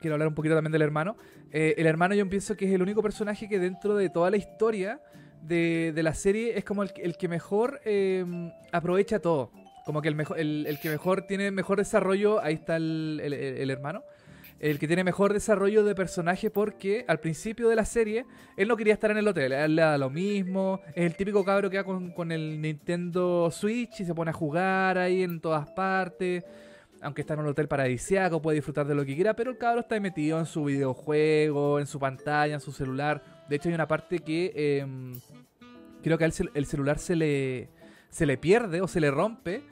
quiero hablar un poquito también del hermano. Eh, el hermano, yo pienso que es el único personaje que dentro de toda la historia de, la serie es como el, que mejor em, aprovecha todo. Como que el, mejor, el, que mejor tiene mejor desarrollo, ahí está el hermano el que tiene mejor desarrollo de personaje porque al principio de la serie él no quería estar en el hotel, él le da lo mismo, es el típico cabro que va con, el Nintendo Switch y se pone a jugar ahí en todas partes, aunque está en un hotel paradisiaco, puede disfrutar de lo que quiera, pero el cabro está metido en su videojuego, en su pantalla, en su celular. De hecho hay una parte que em, creo que el, el celular se le, se le pierde o se le rompe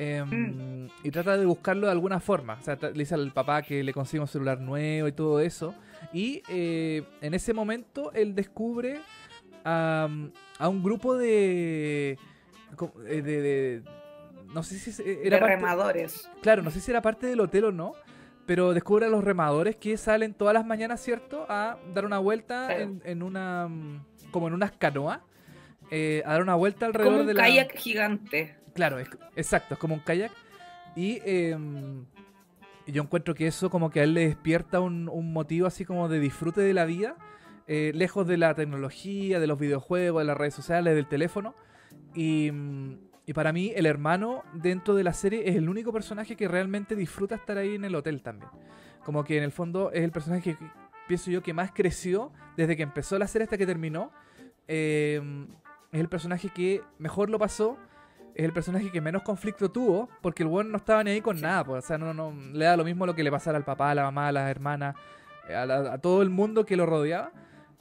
Em, mm. Y trata de buscarlo de alguna forma. O sea, le dice al papá que le consiga un celular nuevo y todo eso. Y eh, en ese momento él descubre a, un grupo de, eh, de, no sé si era
de remadores.
Claro, no sé si era parte del hotel o no, pero descubre a los remadores que salen todas las mañanas, ¿cierto? A dar una vuelta en, una como en unas canoas, eh, a dar una vuelta alrededor
como un
de
kayak gigante.
Claro, exacto, es como un kayak. Em, y yo encuentro que eso como que a él le despierta un, motivo así como de disfrute de la vida, eh, lejos de la tecnología, de los videojuegos, de las redes sociales, del teléfono. Y, Y para mí, el hermano dentro de la serie es el único personaje que realmente disfruta estar ahí en el hotel también. Como que en el fondo es el personaje que, pienso yo que más creció desde que empezó la serie hasta que terminó. Em, es el personaje que mejor lo pasó. Es el personaje que menos conflicto tuvo. Porque el buen no estaba ni ahí con nada. Pues, o sea, no, no, le da lo mismo lo que le pasara al papá, a la mamá, a las hermanas, eh, a, todo el mundo que lo rodeaba.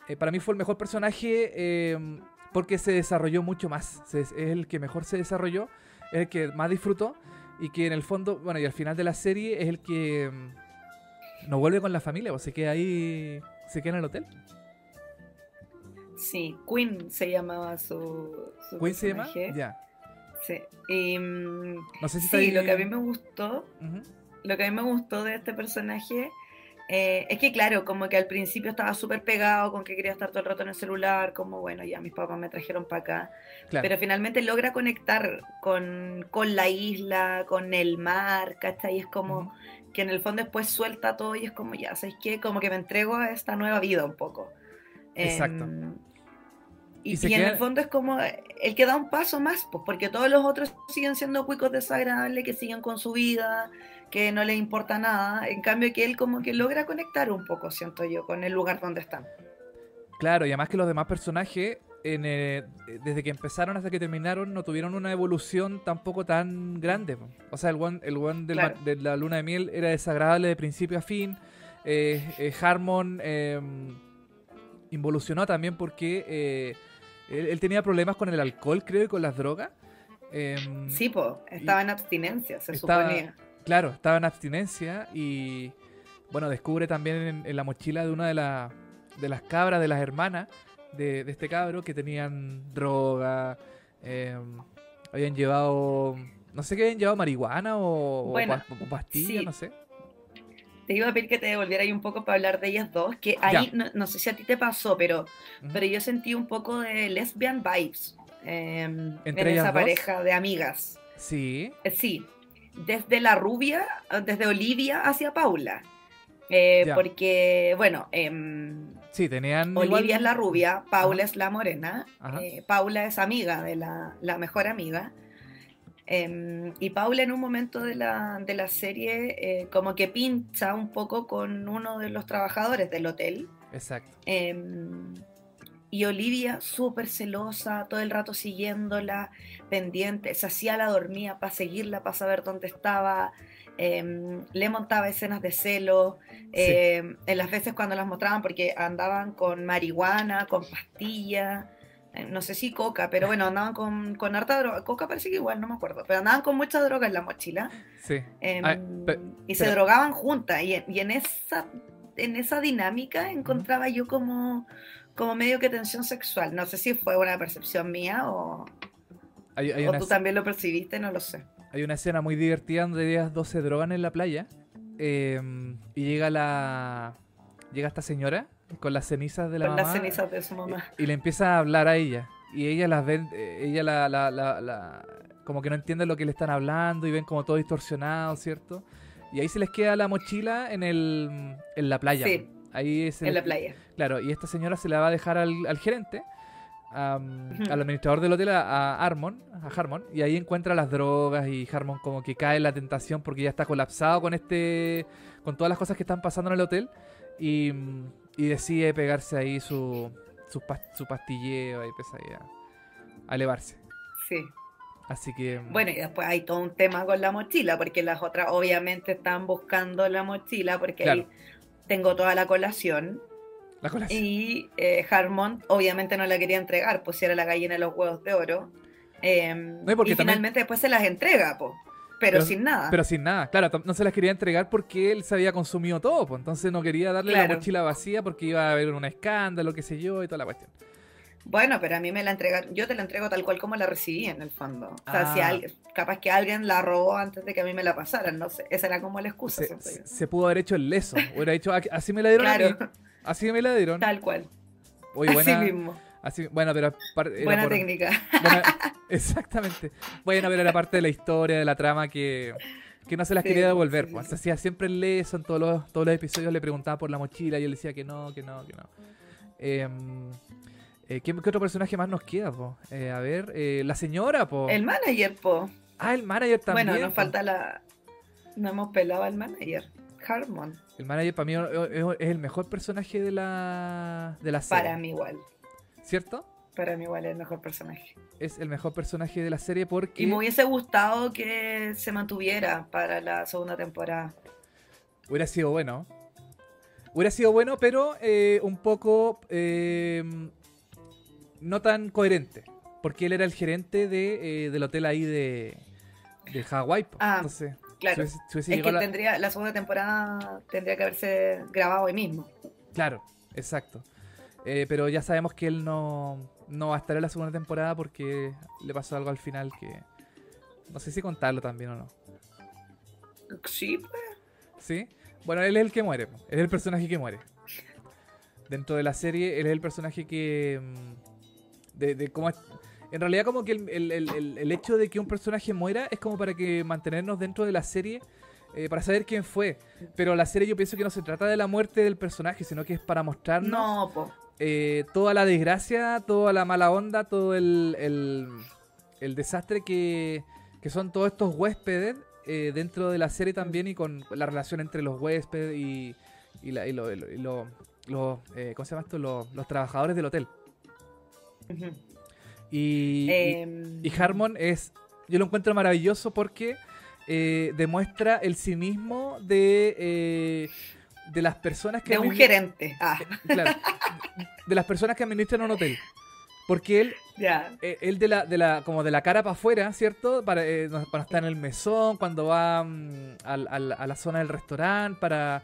Eh, para mí fue el mejor personaje em, porque se desarrolló mucho más. es el que mejor se desarrolló, es el que más disfrutó y que en el fondo, bueno, y al final de la serie es el que mm, no vuelve con la familia, o pues, se queda ahí, se queda en el hotel.
Sí, Queen se llamaba su,
su ¿Queen se llama? Ya.
Sí. Y, mm, no sé si sí, lo que a mí me gustó, lo que a mí me gustó de este personaje eh, es que claro, como que al principio estaba súper pegado con que quería estar todo el rato en el celular, como bueno, ya mis papás me trajeron para acá. Pero finalmente logra conectar con, la isla, con el mar, ¿cachai? Y es como que en el fondo después suelta todo y es como ya, ¿sabes qué? Como que me entrego a esta nueva vida un poco.
Exacto.
Em, y, en el fondo es como el que da un paso más, pues porque todos los otros siguen siendo cuicos desagradables, que siguen con su vida, que no le importa nada. En cambio que él como que logra conectar un poco, siento yo, con el lugar donde están.
Claro, y además que los demás personajes, eh, desde que empezaron hasta que terminaron, no tuvieron una evolución tampoco tan grande. O sea, el one, el one de la luna de miel era desagradable de principio a fin. Eh, eh Harmon em, involucionó también porque él, tenía problemas con el alcohol, creo, y con las drogas.
Em, sí, pues, estaba en abstinencia, se suponía.
Claro, estaba en abstinencia y bueno, descubre también en, la mochila de una de, de las cabras, de las hermanas de, este cabro, que tenían droga, em, habían llevado, no sé qué habían llevado, marihuana o, pastillas, no sé.
Te iba a pedir que te devolviera ahí un poco para hablar de ellas dos, que ahí, no, sé si a ti te pasó, pero, pero yo sentí un poco de lesbian vibes em, en esa pareja de amigas.
Sí.
Eh, sí, desde la rubia, desde Olivia hacia Paula. Eh, porque, bueno, em,
sí, tenían
Olivia es la rubia, Paula es la morena, eh, Paula es amiga de la, mejor amiga. Em, y Paula en un momento de la, de la serie eh, como que pincha un poco con uno de los trabajadores del hotel.
Exacto.
Em, y Olivia, súper celosa, todo el rato siguiéndola, pendiente, se hacía la dormía para seguirla, para saber dónde estaba, em, le montaba escenas de celo, em, en las veces cuando las mostraban, porque andaban con marihuana, con pastillas, eh, no sé si coca, pero bueno, andaban con, con harta droga, coca parece que igual, no me acuerdo, pero andaban con mucha droga en la mochila.
Sí.
Em, y se drogaban juntas, y, y en esa en esa dinámica encontraba yo como como medio que tensión sexual. No sé si fue una percepción mía o, tú también lo percibiste, no lo sé.
Hay una escena muy divertida donde ellas dos se drogan en la playa em, y llega la llega esta señora con las cenizas de la
con las cenizas de su mamá.
Y, le empieza a hablar a ella. Y ella las ven, eh, ella la, la, la, como que no entiende lo que le están hablando y ven como todo distorsionado, ¿cierto? Y ahí se les queda la mochila en, el, en la playa.
Sí.
Ahí es
en la playa.
Claro, y esta señora se la va a dejar al, gerente, al administrador del hotel, a, Harmon, a Harmon, y ahí encuentra las drogas y Harmon como que cae en la tentación porque ya está colapsado con este, con todas las cosas que están pasando en el hotel y, decide pegarse ahí su, su, pastilleo y empieza ahí a, elevarse.
Sí.
Así que.
Bueno, y después hay todo un tema con la mochila, porque las otras obviamente están buscando la mochila, porque ahí tengo toda la colación.
La colación.
Y eh, Harmon obviamente no la quería entregar, pues era la gallina de los huevos de oro. Em, y finalmente después se las entrega, pues. Pero, sin nada.
Pero sin nada, claro, no se las quería entregar porque él se había consumido todo, pues entonces no quería darle la mochila vacía porque iba a haber un escándalo, qué sé yo, y toda la cuestión.
Bueno, pero a mí me la entregan, yo te la entrego tal cual como la recibí en el fondo. O sea, si ah. alguien, capaz que alguien la robó antes de que a mí me la pasaran, no sé, esa era como la excusa.
Se, pudo haber hecho el leso, hubiera dicho, ah, así me la dieron claro. así me la dieron.
Tal cual.
así
mismo.
Así, bueno, pero
buena técnica. (laughs)
exactamente. Bueno, pero era parte de la historia, de la trama que, que no se las quería devolver. pues. Se hacía siempre el leso en todos los, todos los episodios, le preguntaba por la mochila y él decía que no, que no, que no. Eh, Eh, ¿qué, otro personaje más nos queda, po? Eh, a ver, eh, la señora, po.
El manager, po.
Ah, el manager también.
Bueno, nos falta la. No hemos pelado al manager. Harmon.
El manager para mí es el mejor personaje de la, de la serie.
Para mí igual.
¿Cierto?
Para mí igual es el mejor personaje.
Es el mejor personaje de la serie porque...
Y me hubiese gustado que se mantuviera para la segunda temporada.
Hubiera sido bueno. Hubiera sido bueno, pero eh, un poco eh, no tan coherente. Porque él era el gerente de, eh, del hotel ahí de, de Hawái.
Ah, Entonces, claro. es que la... tendría, la segunda temporada tendría que haberse grabado hoy mismo.
Claro, exacto. Pero ya sabemos que él no, no va a estar en la segunda temporada porque le pasó algo al final que... No sé si contarlo también o no.
Sí, pues.
¿Sí? Bueno, él es el que muere. Él es el personaje que muere. Dentro de la serie, él es el personaje que... Mm, de, de cómo... En realidad como que el, hecho de que un personaje muera es como para que mantenernos dentro de la serie eh, para saber quién fue. Pero la serie yo pienso que no se trata de la muerte del personaje, sino que es para mostrarnos
no, po.
Eh, toda la desgracia, toda la mala onda, todo el, el, desastre que, que, son todos estos huéspedes eh, dentro de la serie también y con la relación entre los huéspedes y, y, la, y, lo, lo, eh, ¿cómo se llama esto? los trabajadores del hotel. y, em. y, Harmon es, yo lo encuentro maravilloso porque demuestra el cinismo de de las personas que...
De un gerente. Ah.
Eh, claro. De las personas que administran un hotel. Porque él, eh, él de la, de la, como de la cara para afuera, ¿cierto? Para, eh, para estar en el mesón, cuando va mm, a, la zona del restaurante, para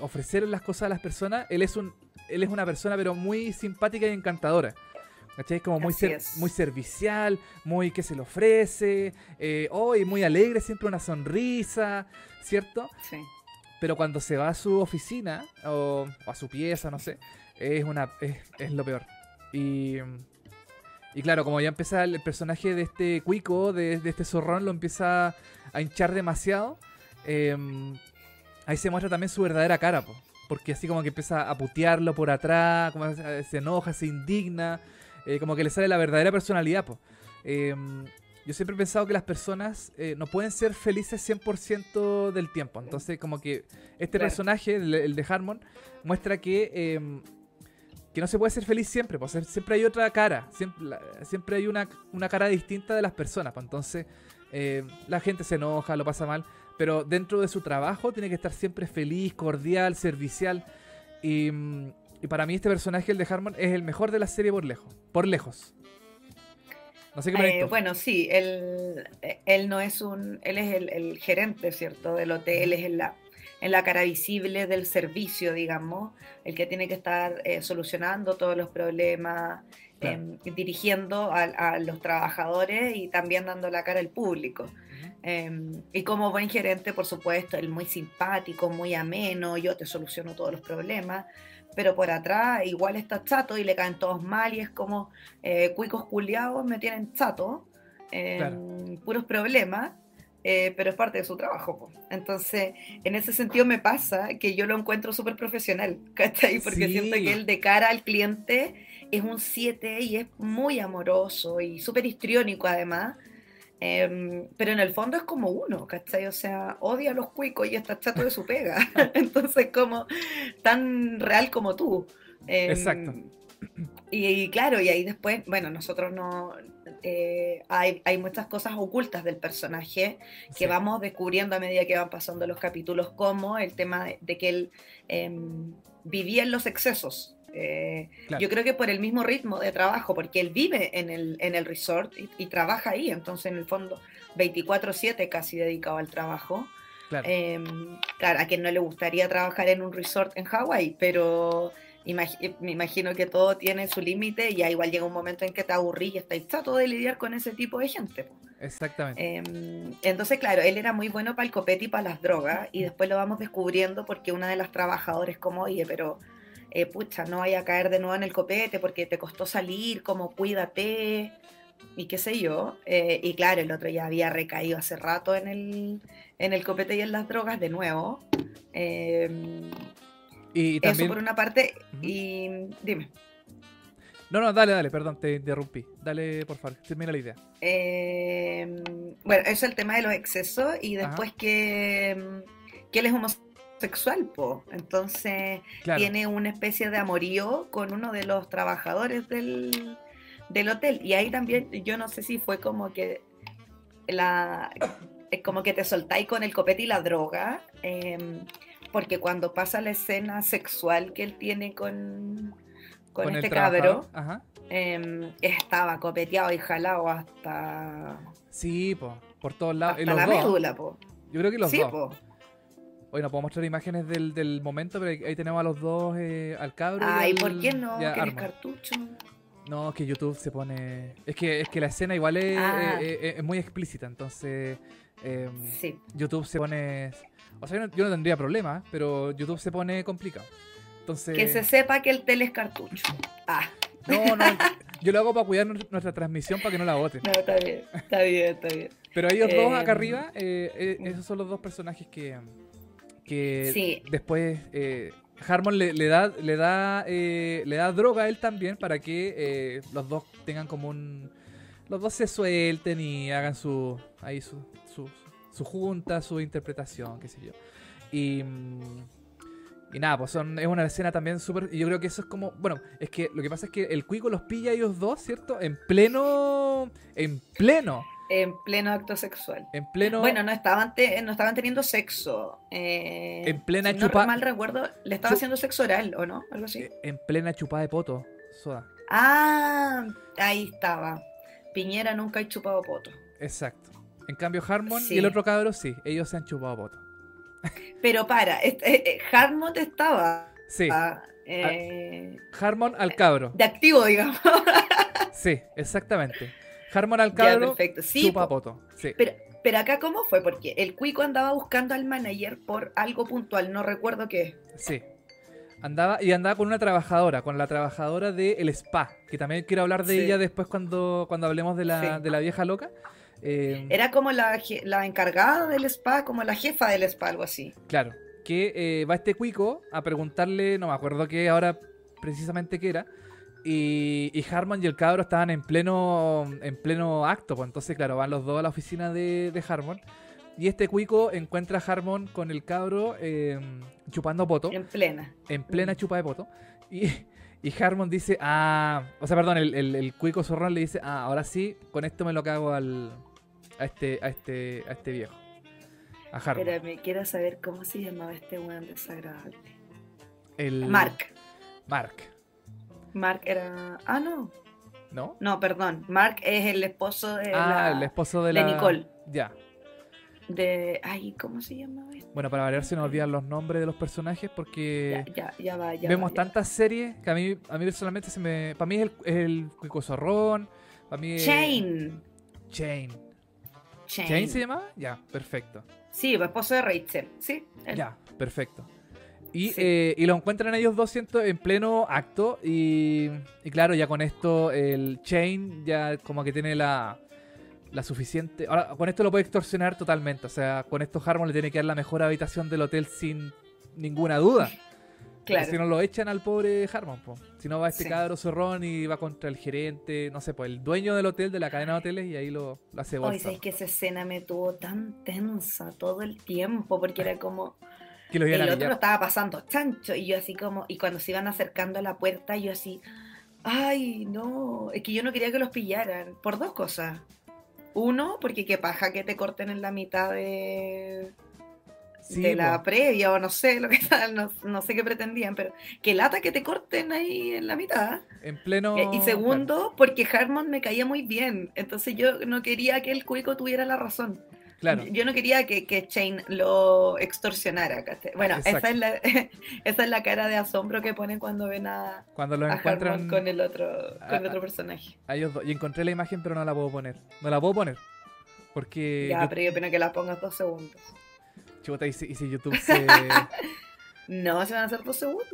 ofrecer las cosas a las personas, él es un, él es una persona pero muy simpática y encantadora. ¿Cachai? Como muy, muy servicial, muy que se le ofrece, eh, muy alegre, siempre una sonrisa, ¿cierto?
Sí
pero cuando se va a su oficina o, a su pieza, no sé, es una es, lo peor. Y, y claro, como ya empieza el personaje de este cuico, de, este zorrón, lo empieza a hinchar demasiado, em, ahí se muestra también su verdadera cara, porque así como que empieza a putearlo por atrás, como se enoja, se indigna, eh, como que le sale la verdadera personalidad. pues yo siempre he pensado que las personas eh, no pueden ser felices 100% del tiempo. Entonces, como que este personaje, el, de Harmon, muestra que, em, que no se puede ser feliz siempre. Pues, siempre hay otra cara. Siempre, siempre hay una, cara distinta de las personas. Pues, entonces, eh, la gente se enoja, lo pasa mal. Pero dentro de su trabajo tiene que estar siempre feliz, cordial, servicial. Y, y para mí este personaje, el de Harmon, es el mejor de la serie por lejos. Por lejos.
Eh, bueno, sí, él, él no es un, él es el, gerente, ¿cierto? Del hotel, es en la, en la cara visible del servicio, digamos, el que tiene que estar eh, solucionando todos los problemas, em, dirigiendo a, los trabajadores y también dando la cara al público. Em, y como buen gerente, por supuesto, él muy simpático, muy ameno, yo te soluciono todos los problemas pero por atrás igual está chato y le caen todos mal y es como eh, cuicos culiados me tienen chato, puros problemas, eh, pero es parte de su trabajo. Entonces, en ese sentido me pasa que yo lo encuentro súper profesional, (laughs) ¿cachai? Porque siento que él de cara al cliente es un 7 y es muy amoroso y súper histriónico además. Em, pero en el fondo es como uno, ¿cachai? O sea, odia a los cuicos y está chato de su pega. (laughs) (laughs) Entonces, como tan real como tú.
Em, Exacto.
Y, claro, y ahí después, bueno, nosotros no. Eh, hay, hay, muchas cosas ocultas del personaje que vamos descubriendo a medida que van pasando los capítulos, como el tema de, que él em, vivía en los excesos. Eh, yo creo que por el mismo ritmo de trabajo, porque él vive en el, en el resort y, trabaja ahí, entonces en el fondo 24/7 casi dedicado al trabajo. Em, claro. a quien no le gustaría trabajar en un resort en Hawái, pero me imagino que todo tiene su límite y ya igual llega un momento en que te aburrís y estás chato de lidiar con ese tipo de gente.
Exactamente.
Em, entonces, claro, él era muy bueno para el copete y para las drogas y después lo vamos descubriendo porque una de las trabajadoras como, oye, pero eh, pucha, no vaya a caer de nuevo en el copete porque te costó salir, como cuídate y qué sé yo. Eh, y claro, el otro ya había recaído hace rato en el, en el copete y en las drogas de nuevo. Em, y también... Eso por una parte, y dime.
No, no, dale, dale, perdón, te interrumpí. Dale, por favor, termina la idea.
Eh, bueno, eso es el tema de los excesos y después que, que él es homosexual, po. entonces tiene una especie de amorío con uno de los trabajadores del, del hotel. Y ahí también, yo no sé si fue como que la como que te soltáis con el copete y la droga, em, porque cuando pasa la escena sexual que él tiene con, con, este cabro, em, estaba copeteado y jalado hasta...
Sí, por todos lados.
Hasta la médula, po.
Yo creo que los dos. Hoy no puedo mostrar imágenes del, del, momento, pero ahí tenemos a los dos, eh, al cabro.
Ay, ¿por qué no? ¿Quieres cartucho?
No, es que YouTube se pone. Es que, es que la escena igual es, ah. es, muy explícita, entonces. Em, YouTube se pone. O sea, yo no, tendría problema, pero YouTube se pone complicado. Entonces.
Que se sepa que el tele es cartucho. Ah.
No, no. (laughs) Yo lo hago para cuidar nuestra transmisión para que no la boten.
No, está bien, está bien, está bien.
Pero ellos dos acá em, arriba, eh, eh, esos son los dos personajes que. Que después. Eh, Harmon le, da le da eh, le da droga a él también para que eh, los dos tengan como un los dos se suelten y hagan su ahí su, su, su junta su interpretación qué sé yo y mm, y nada, pues son, es una escena también súper. Y yo creo que eso es como. Bueno, es que lo que pasa es que el cuico los pilla a ellos dos, ¿cierto? En pleno. En pleno
en pleno acto sexual.
En pleno.
Bueno, no estaban, no estaban teniendo sexo. Eh,
en plena
si
chupa.
No mal recuerdo, le estaba haciendo sexo oral, ¿o no? Algo así.
En plena chupa de poto, Soda.
Ah, ahí estaba. Piñera nunca ha chupado poto.
Exacto. En cambio, Harmon y el otro cabro sí, ellos se han chupado poto.
Pero para, eh, eh, Harmon estaba.
Sí. eh, Harmon al cabro.
De activo, digamos. (laughs)
sí, exactamente. Harmon al cabro, chupa poto.
Pero, pero acá, ¿cómo fue? Porque el Cuico andaba buscando al manager por algo puntual, no recuerdo qué.
Sí. Andaba, y andaba con una trabajadora, con la trabajadora del spa, que también quiero hablar de ella después cuando, cuando hablemos de la, de la vieja loca.
Eh, Era como la, la, encargada del spa, como la jefa del spa, algo así.
Claro, que eh, va este cuico a preguntarle, no me acuerdo qué ahora precisamente qué era, y, y, Harmon y el cabro estaban en pleno, en pleno acto, pues entonces, claro, van los dos a la oficina de, de Harmon. Y este cuico encuentra a Harmon con el cabro em, chupando poto.
En plena.
En plena chupa de poto. Y, y Harmon dice, ah, o sea, perdón, el, el, cuico zorrón le dice, ah, ahora sí, con esto me lo cago al, a, este, a, este, a este viejo. A Harmon.
Espérame, quiero saber cómo se llamaba este weón desagradable.
El...
Mark.
Mark.
Mark era. Ah, no.
¿No?
No, perdón. Mark es el esposo de.
Ah, el esposo de, la...
Nicole.
Ya.
De. Ay, ¿cómo se llama
Bueno, para variar se nos olvidan los nombres de los personajes porque.
Ya, ya, va, ya
Vemos tantas series que a mí, a mí personalmente se me. Para mí es el, el Cuico Zorrón. Para mí es...
Chain.
Chain. Chain. se llama? Ya, perfecto.
Sí, esposo de Rachel, sí.
Ya, perfecto. Eh, y, lo encuentran ellos dos en pleno acto. Y, claro, ya con esto el Chain ya como que tiene la, la suficiente... Ahora, con esto lo puede extorsionar totalmente. O sea, con esto Harmon le tiene que dar la mejor habitación del hotel sin ninguna duda. Claro. Si no lo echan al pobre Harmon, si no va este cabro zorrón y va contra el gerente, no sé, pues el dueño del hotel, de la cadena de hoteles, y ahí lo, lo hace bolsa.
Oye, que esa escena me tuvo tan tensa todo el tiempo, porque era como,
lo
el otro estaba pasando chancho y yo así como, y cuando se iban acercando a la puerta, yo así, ay, no, es que yo no quería que los pillaran, por dos cosas. Uno, porque qué paja que te corten en la mitad de, de la previa o no sé (laughs) lo que tal, no, sé qué pretendían, pero que lata que te corten ahí en la mitad.
En pleno.
Eh, y segundo, porque Harmon me caía muy bien, entonces yo no quería que el cuico tuviera la razón. Yo no quería que, que Chain lo extorsionara. Bueno, esa es, la, (laughs) esa es la cara de asombro que ponen cuando ven a,
cuando lo encuentran
con el otro, con otro personaje.
Y encontré la imagen, pero no la puedo poner. No la puedo poner. Porque.
Ya, pero yo opino que la pongas dos segundos.
Chuta, ¿y si, YouTube (laughs) se.?
no, se van a hacer dos segundos.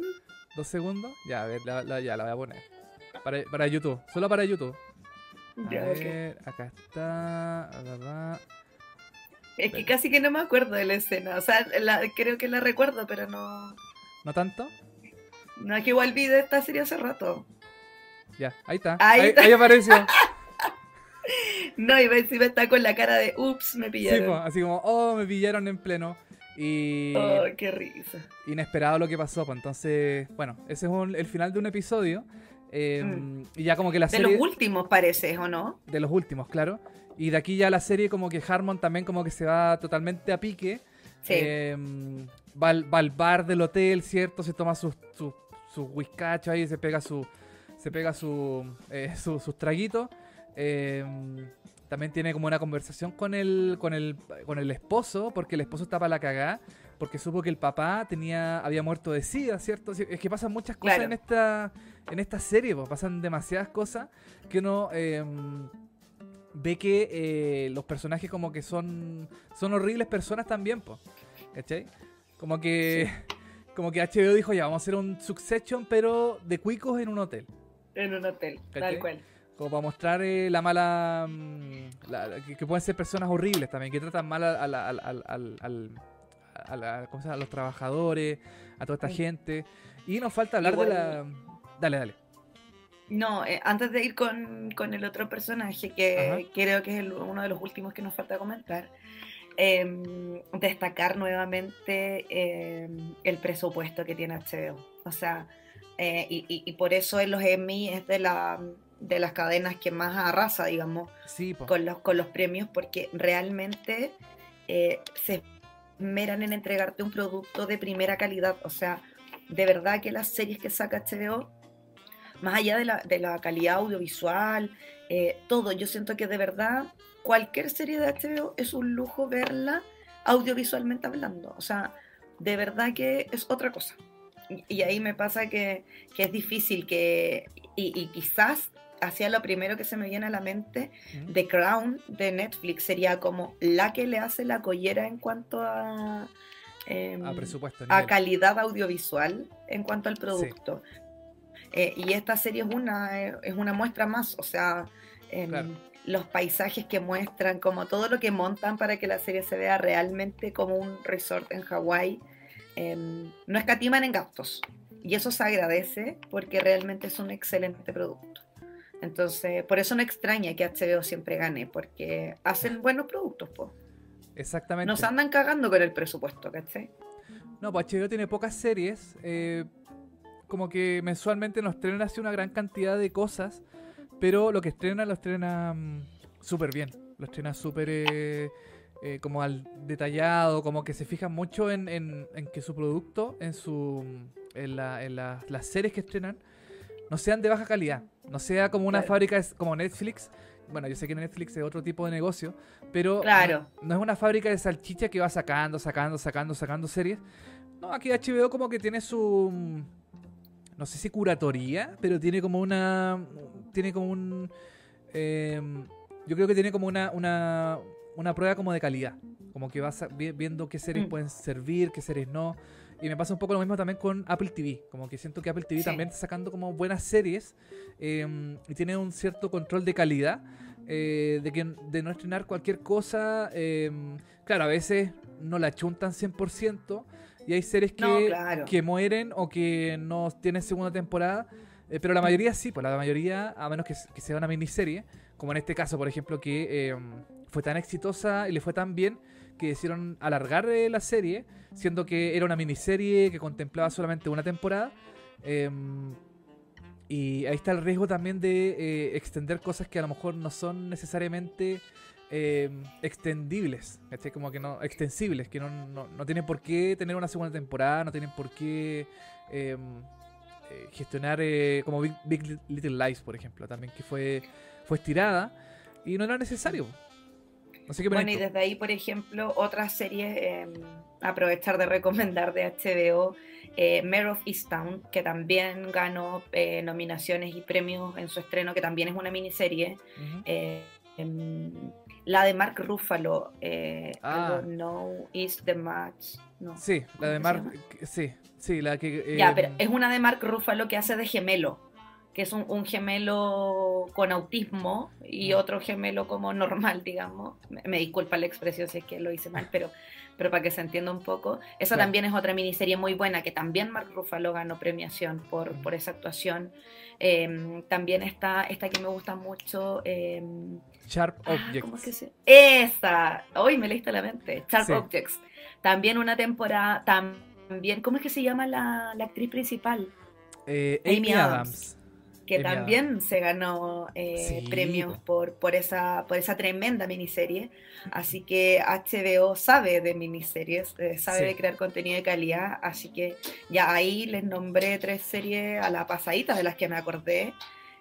¿Dos segundos? Ya, a ver, la, ya la voy a poner. Para, para YouTube, solo para YouTube. A ver, acá está.
Es que casi que no me acuerdo de la escena. O sea, creo que la recuerdo, pero no.
¿No tanto?
No, es que igual vi de esta serie hace rato.
Ya, ahí está. Ahí, ahí apareció. (laughs)
no, y encima está con la cara de ups, me pillaron. Sí,
así como, oh, me pillaron en pleno. Y.
Oh, qué risa.
Inesperado lo que pasó, pues entonces, bueno, ese es el final de un episodio. Em, mm. Y ya como que la serie.
De los últimos, parece, ¿o no?
De los últimos, claro. Y de aquí ya la serie, como que Harmon también, como que se va totalmente a pique. Sí. Em, va, al, bar del hotel, ¿cierto? Se toma sus su, su ahí, se pega su. Se pega su, eh, (laughs) sus traguitos. Em, también tiene como una conversación con el, con el, con el esposo, porque el esposo está para la cagada, porque supo que el papá tenía, había muerto de sida, ¿cierto? Es que pasan muchas cosas en esta en esta serie, pues, pasan demasiadas cosas que uno em, ve que eh, los personajes como que son, son horribles personas también. ¿Cachai? Como que, como que HBO dijo, ya, vamos a hacer un Succession, pero de cuicos en un hotel.
En un hotel, tal cual.
Como para mostrar eh, la mala. Mm, que, pueden ser personas horribles también, que tratan mal a, los trabajadores, a toda esta gente. Y nos falta hablar de la. Dale, dale.
No, eh, antes de ir con, el otro personaje, que creo que es uno de los últimos que nos falta comentar, em, destacar nuevamente em, el presupuesto que tiene HBO. O sea, eh, y, por eso en los Emmy es de la de las cadenas que más arrasa, digamos, con, los, con los premios, porque realmente eh, se esmeran en entregarte un producto de primera calidad. O sea, de verdad que las series que saca HBO, más allá de la, de la calidad audiovisual, eh, todo, yo siento que de verdad cualquier serie de HBO es un lujo verla audiovisualmente hablando. O sea, de verdad que es otra cosa. Y, ahí me pasa que, que es difícil que, y, y, quizás hacia lo primero que se me viene a la mente, The Crown de Netflix sería como la que le hace la collera en cuanto a, em, a, calidad audiovisual, en cuanto al producto. Eh, y esta serie es una, es una muestra más, o sea, em, los paisajes que muestran, como todo lo que montan para que la serie se vea realmente como un resort en Hawái, em, no escatiman en gastos. Y eso se agradece porque realmente es un excelente producto. Entonces, por eso no extraña que HBO siempre gane, porque hacen buenos productos, pues.
Exactamente.
Nos andan cagando con el presupuesto, ¿cachai?
No, pues HBO tiene pocas series. Como que mensualmente nos estrena así una gran cantidad de cosas, pero lo que estrena lo estrena mm, súper bien. Lo estrena súper eh, eh, como al detallado, como que se fija mucho en, en, que su producto, en su en, la, en las series que estrenan, no sean de baja calidad. No sea como una fábrica como Netflix. Bueno, yo sé que Netflix es otro tipo de negocio, pero
claro.
no, es una fábrica de salchicha que va sacando, sacando, sacando, sacando series. No, aquí HBO como que tiene su no sé si curatoría, pero tiene como una tiene como un em, yo creo que tiene como una, una, una prueba como de calidad, como que vas viendo qué series mm. pueden servir, qué series no. Y me pasa un poco lo mismo también con Apple TV. Como que siento que Apple TV también está sacando como buenas series em, y tiene un cierto control de calidad. Eh, de, que, de no estrenar cualquier cosa. Em, claro, a veces no la chuntan 100% y hay series que, que mueren o que no tienen segunda temporada. Eh, pero la mayoría sí, pues la mayoría, a menos que, que, sea una miniserie, como en este caso, por ejemplo, que em, fue tan exitosa y le fue tan bien que decidieron alargar eh, la serie, siendo que era una miniserie que contemplaba solamente una temporada. Em, y ahí está el riesgo también de eh, extender cosas que a lo mejor no son necesariamente em, extendibles, como que no, extensibles, que no, no, tienen por qué tener una segunda temporada, no tienen por qué em, eh, gestionar como Big, Little Lies, por ejemplo, también que fue, fue estirada y no era necesario.
Bueno, y desde ahí, por ejemplo, otras series, em, aprovechar de recomendar de HBO, eh, Mare of Easttown, que también ganó eh, nominaciones y premios en su estreno, que también es una miniserie. Eh, em, la de Mark Ruffalo, eh, ah. No is the match. No,
sí, la de Mark, sí, sí, la que...
ya, pero es una de Mark Ruffalo que hace de gemelo que es un, gemelo con autismo y otro gemelo como normal, digamos. Me, disculpa la expresión si es que lo hice mal, pero, pero para que se entienda un poco. Esa también es otra miniserie muy buena, que también Mark Ruffalo ganó premiación por, por esa actuación. Em, también está esta que me gusta mucho. Em,
Sharp ah, Objects. ¿cómo
que se... Esa, hoy me leíste la mente. Sharp Objects. También una temporada, también, ¿cómo es que se llama la, actriz principal?
Eh, Amy, Adams
que también se ganó eh, premios por, por, esa, por esa tremenda miniserie. Así que HBO sabe de miniseries, eh, sabe de crear contenido de calidad. Así que ya ahí les nombré tres series a la pasadita de las que me acordé.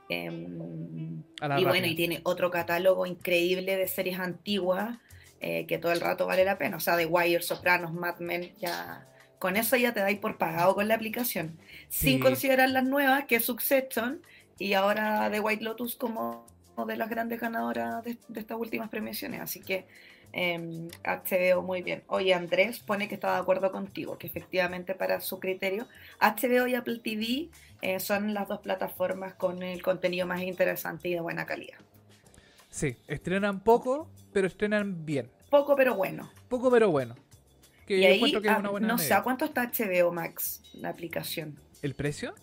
Em, y bueno, y tiene otro catálogo increíble de series antiguas eh, que todo el rato vale la pena. O sea, The Wire, Sopranos, Mad Men, ya con eso ya te dais por pagado con la aplicación. Sin considerar las nuevas, que es Succession, y ahora de White Lotus como de las grandes ganadoras de, estas últimas premiaciones. Así que eh, HBO muy bien. Oye, Andrés pone que está de acuerdo contigo, que efectivamente para su criterio, HBO y Apple TV eh, son las dos plataformas con el contenido más interesante y de buena calidad.
Sí, estrenan poco, pero estrenan bien.
Poco, pero bueno.
Poco, pero bueno.
Que y ahí, que es una buena no sé, ¿a cuánto está HBO Max, la aplicación?
¿El precio?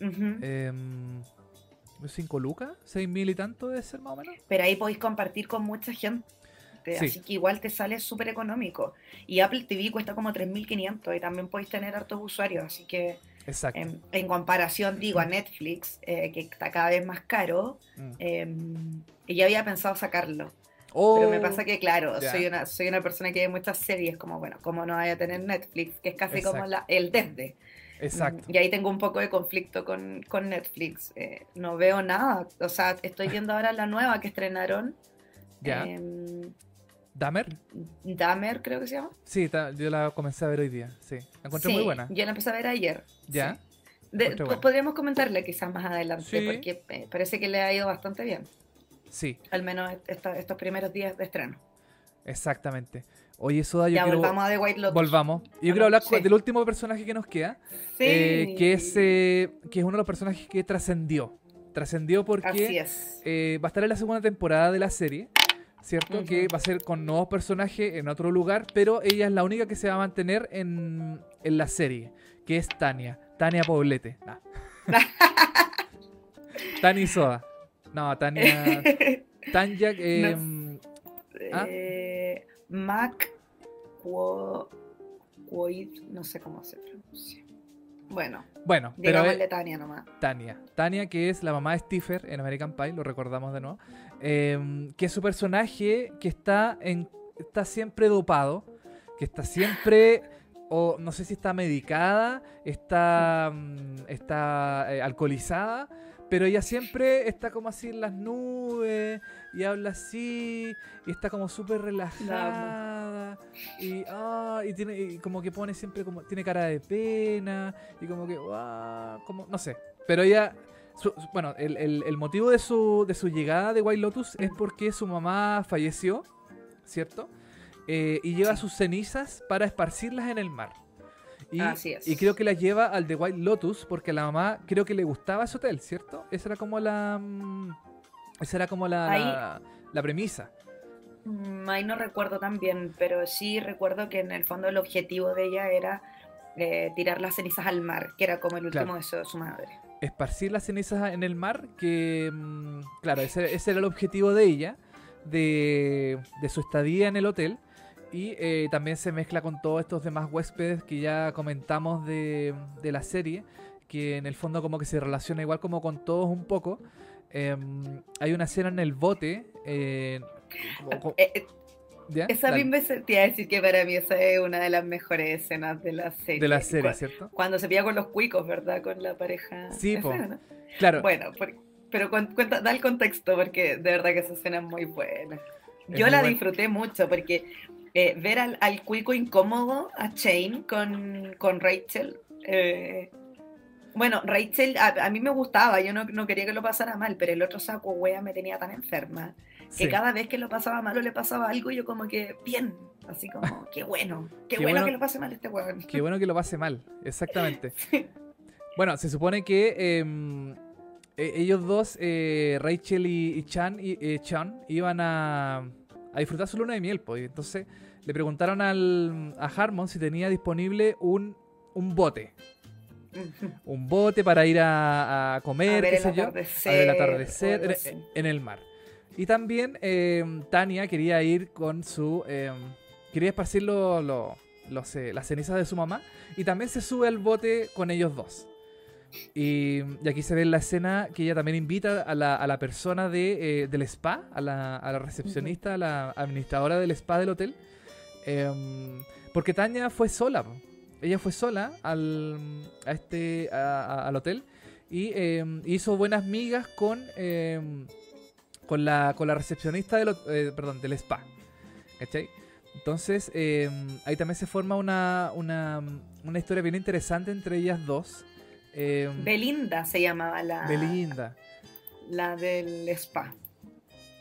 Uh 5 lucas, 6 mil y tanto debe ser más o menos.
Pero ahí podéis compartir con mucha gente. Así que igual te sale súper económico. Y Apple TV cuesta como 3.500 y también podéis tener hartos usuarios. Así que En, comparación, digo, a Netflix, eh, que está cada vez más caro, mm. em, y ya había pensado sacarlo. Pero me oh, pasa que, claro, soy una, soy una persona que ve muchas series, como, bueno, como no vaya a tener Netflix, que es casi como la, el desde.
Exacto.
Y ahí tengo un poco de conflicto con, Netflix. Eh, no veo nada. O sea, estoy viendo ahora la nueva que estrenaron.
Ya. Eh, ¿Damer?
Damer, creo que se llama.
Sí, yo la comencé a ver hoy día. Sí, la encontré muy buena.
Yo la empecé a ver ayer.
¿Ya?
podríamos comentarle quizás más adelante, porque eh, parece que le ha ido bastante bien.
Sí.
Al menos estos primeros días de estreno.
Exactamente. Oye, Soda, yo
ya,
quiero...
volvamos a The White Lotus.
Volvamos. Yo quiero hablar del último personaje que nos queda. Sí. Eh, que, es, eh, que es uno de los personajes que trascendió. Trascendió porque eh, va a estar en la segunda temporada de la serie. ¿Cierto? Que va a ser con nuevos personajes en otro lugar. Pero ella es la única que se va a mantener en, en la serie. Que es Tania. Tania Poblete. Ah. (laughs) Tania Soda. No, Tania. (laughs) Tanya.
Eh, ¿ah? Mac no sé cómo se pronuncia. Bueno,
bueno
pero Tania nomás.
Tania. Tania, que es la mamá de Stiffer en American Pie, lo recordamos de nuevo. Em, que es su personaje que está, en, está siempre dopado, que está siempre, o no sé si está medicada, está, mm, está eh, alcoholizada, pero ella siempre está como así en las nubes y habla así y está como súper relajada y, ah, y tiene y como que pone siempre como tiene cara de pena y como que como no sé pero ella bueno el, el, motivo de su, de su llegada de White Lotus es porque su mamá falleció cierto eh, y lleva sus cenizas para esparcirlas en el mar y,
Así es.
y creo que las lleva al de White Lotus porque a la mamá creo que le gustaba ese hotel, ¿cierto? Esa era como la. Mm, esa era como la, la, premisa.
Mm, ahí no recuerdo tan bien, pero sí recuerdo que en el fondo el objetivo de ella era eh, tirar las cenizas al mar, que era como el último deseo de su madre.
Esparcir las cenizas en el mar, que mm, claro, ese, ese, era el objetivo de ella, de, de su estadía en el hotel. Y eh, también se mezcla con todos estos demás huéspedes que ya comentamos de, de, la serie, que en el fondo como que se relaciona igual como con todos un poco. Em, hay una escena en el bote. Eh,
eh, esa misma te iba a decir que para mí esa es una de las mejores escenas de la serie.
De la serie, ¿cierto?
Cuando se pilla con los cuicos, ¿verdad? Con la pareja.
Sí, claro.
Bueno, pero cuenta, da el contexto porque de verdad que esa escena es muy buena. Yo la disfruté mucho porque eh, ver al, al, cuico incómodo, a Shane con, con Rachel. Eh, bueno, Rachel a, mí me gustaba, yo no, no, quería que lo pasara mal, pero el otro saco wea me tenía tan enferma que cada vez que lo pasaba mal o le pasaba algo, yo como que, bien, así como, (laughs) qué bueno, qué, bueno, que lo pase mal este weón.
Qué bueno que lo pase mal, exactamente. (laughs) Bueno, se supone que em, e, ellos dos, eh, Rachel y, Chan, y, Chan, iban a, a disfrutar su luna de miel, pues. Entonces, le preguntaron al, a Harmon si tenía disponible un, un bote. (laughs) Un bote para ir a, comer, qué sé yo, a ver el atardecer en, el mar. Y también eh, Tania quería ir con su... Eh, quería esparcir lo, eh, las cenizas de su mamá. Y también se sube al bote con ellos dos. Y, aquí se ve la escena que ella también invita a la, a la persona de, del spa, a la, a la recepcionista, a la administradora del spa del hotel. Em, porque Tania fue sola. Ella fue sola al, a este, al hotel y em, hizo buenas migas con, em, con, la, con la recepcionista del, eh, perdón, del spa. Entonces, ahí también se forma una, una, una, historia bien interesante entre ellas dos.
Belinda se llamaba la.
Belinda.
La del spa.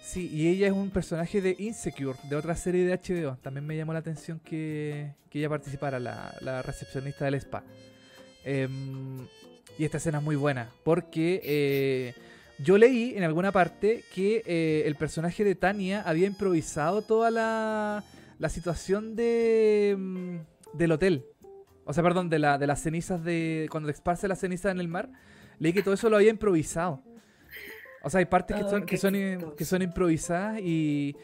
Sí, y ella es un personaje de Insecure, de otra serie de HBO. También me llamó la atención que, ella participara, la, recepcionista del spa. Em, y esta escena es muy buena, porque eh, yo leí en alguna parte que eh, el personaje de Tania había improvisado toda la, la situación de, mm, del hotel. O sea, perdón, de, la, de las cenizas de... Cuando esparce las cenizas en el mar. Leí que todo eso lo había improvisado. O sea, hay partes que, oh, son, que, son, que son improvisadas y,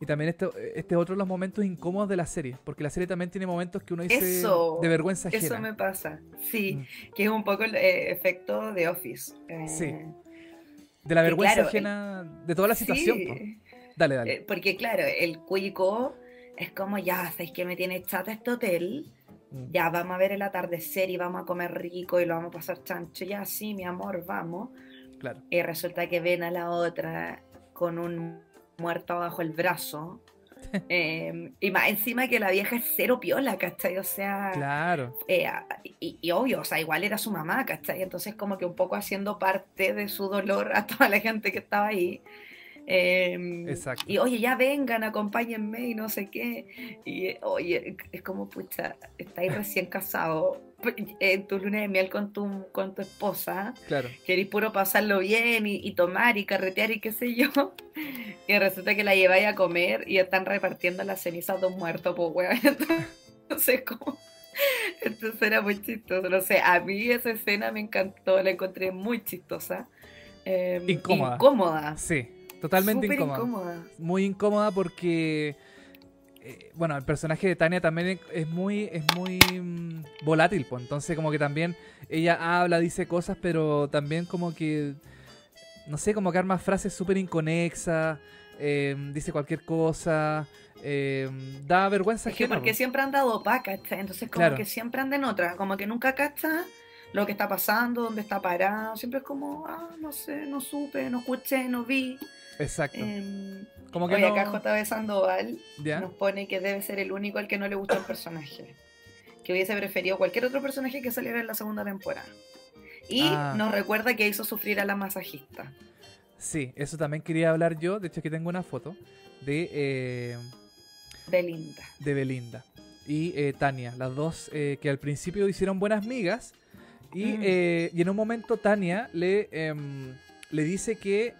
y también este, este es otro de los momentos incómodos de la serie, porque la serie también tiene momentos que uno dice de vergüenza ajena.
Eso me pasa, sí, mm. que es un poco el eh, efecto de Office. Eh,
sí. De la vergüenza ajena de toda la situación. Dale, dale.
Eh, porque claro, el cuico es como, ya, ¿sabéis que me tiene chata este hotel? Ya, vamos a ver el atardecer y vamos a comer rico y lo vamos a pasar chancho. Ya, sí, mi amor, vamos. Y resulta que ven a la otra con un muerto bajo el brazo. (laughs) Em, y más encima que la vieja es cero piola, ¿cachai? O sea.
Claro.
Eh, y, obvio, o sea, igual era su mamá, ¿cachai? Entonces, como que un poco haciendo parte de su dolor a toda la gente que estaba ahí. Em, Exacto. Y oye, ya vengan, acompáñenme y no sé qué. Y oye, es como, pucha, estáis recién casados en tu luna de miel con tu, con tu esposa.
Claro.
Querís puro pasarlo bien y, tomar y carretear y qué sé yo. (laughs) Y resulta que la lleváis a comer y están repartiendo las cenizas de un muerto, pues weón. (laughs) Entonces, como. Entonces era muy chistoso. No sé, a mí esa escena me encantó, la encontré muy chistosa.
Em, incómoda.
Incómoda.
Sí, totalmente incómoda. incómoda. Muy incómoda porque eh, bueno, el personaje de Tania también es muy, es muy mm, volátil, pues. Entonces, como que también ella habla, dice cosas, pero también como que, no sé, como que arma frases súper inconexas, em, dice cualquier cosa, em, da vergüenza.
Es que porque siempre han dado opaca, entonces como que siempre anda en otra, como que nunca cacha lo que está pasando, dónde está parado, siempre es como, ah, no sé, no supe, no escuché, no vi.
Exacto.
Em, como que acá JB Sandoval nos pone que debe ser el único al que no le gusta el personaje. Que hubiese preferido cualquier otro personaje que saliera en la segunda temporada. Y ah. nos recuerda que hizo sufrir a la masajista.
Sí, eso también quería hablar yo. De hecho, aquí tengo una foto de. Eh,
Belinda.
De Belinda. Y eh, Tania, las dos eh, que al principio hicieron buenas migas. Y, mm. y en un momento Tania le, em, le dice que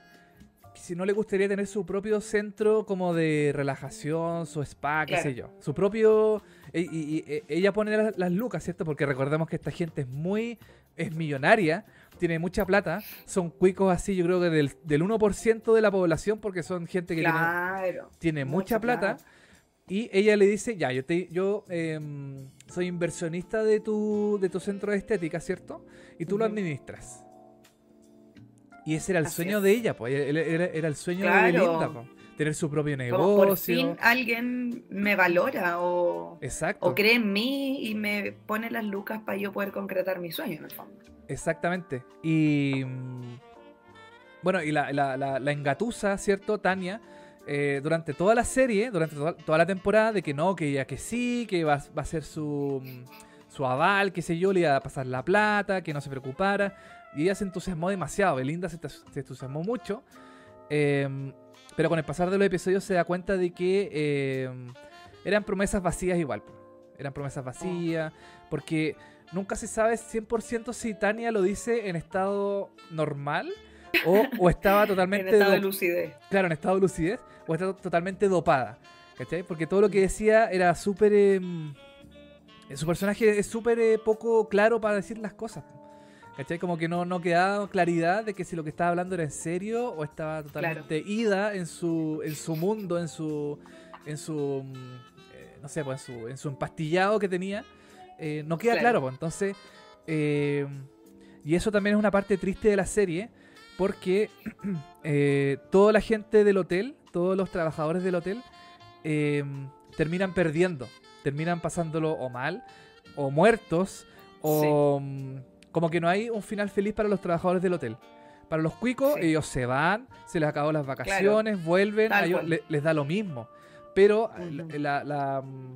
si no le gustaría tener su propio centro como de relajación, su spa, qué sé yo. Su propio... Y, e, ella pone las, lucas, ¿cierto? Porque recordemos que esta gente es muy... es millonaria, tiene mucha plata, son cuicos así, yo creo que del, del 1% de la población, porque son gente que tiene, tiene, mucha, plata. Y ella le dice, ya, yo, te, yo em, soy inversionista de tu, de tu centro de estética, ¿cierto? Y tú lo administras. Y ese era el sueño de ella, pues. Era, el sueño de Belinda. Tener su propio negocio. por fin
alguien me valora o,
Exacto.
o cree en mí y me pone las lucas para yo poder concretar mi sueño, en el fondo.
Exactamente. Y. Mm, bueno, y la, la, la, engatusa, ¿cierto? Tania. Eh, durante toda la serie, durante toda, la temporada, de que no, que ella que sí, que va, va a ser su, su aval, qué sé yo, le iba a pasar la plata, que no se preocupara. Y ella se entusiasmó demasiado, Belinda se, entusiasmó mucho. Em, pero con el pasar de los episodios se da cuenta de que em, eran promesas vacías igual. Eran promesas vacías. Porque nunca se sabe 100% si Tania lo dice en estado normal o, estaba (laughs) totalmente...
en estado de lucidez.
Claro, en estado de lucidez o está totalmente dopada. ¿Cachai? Porque todo lo que decía era súper... Em, su personaje es súper eh, poco claro para decir las cosas. ¿Cachai? Como que no, no quedaba claridad de que si lo que estaba hablando era en serio o estaba totalmente ida en su, en su mundo, en su. en su. Mm, eh, no sé, pues en su, en su empastillado que tenía. Eh, no queda claro, pues. Entonces. Eh, y eso también es una parte triste de la serie. Porque (clears throat) toda la gente del hotel, todos los trabajadores del hotel, terminan perdiendo. Terminan pasándolo o mal, o muertos, o. Mm, como que no hay un final feliz para los trabajadores del hotel. Para los cuicos, ellos se van, se les acabó las vacaciones, vuelven, a ellos les da lo mismo. Pero la, mm,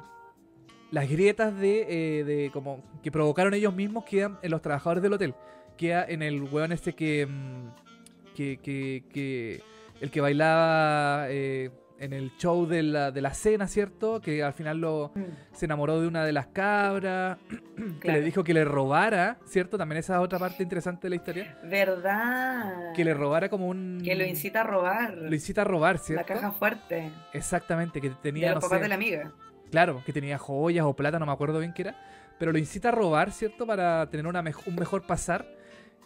las grietas de, eh, de, como que provocaron ellos mismos quedan en los trabajadores del hotel. Queda en el weón este que, mm, que, que, que el que bailaba eh, en el show de la, de la cena, ¿cierto? Que al final lo, mm. se enamoró de una de las cabras, (clears throat) que le dijo que le robara, ¿cierto? También esa es otra parte interesante de la historia.
¿Verdad?
Que le robara como un...
Que lo incita a robar.
Lo incita a robar, ¿cierto?
La caja fuerte.
Exactamente, que tenía...
De los papás de la amiga.
Claro, que tenía joyas o plata, no me acuerdo bien qué era. Pero lo incita a robar, ¿cierto? Para tener una un mejor pasar.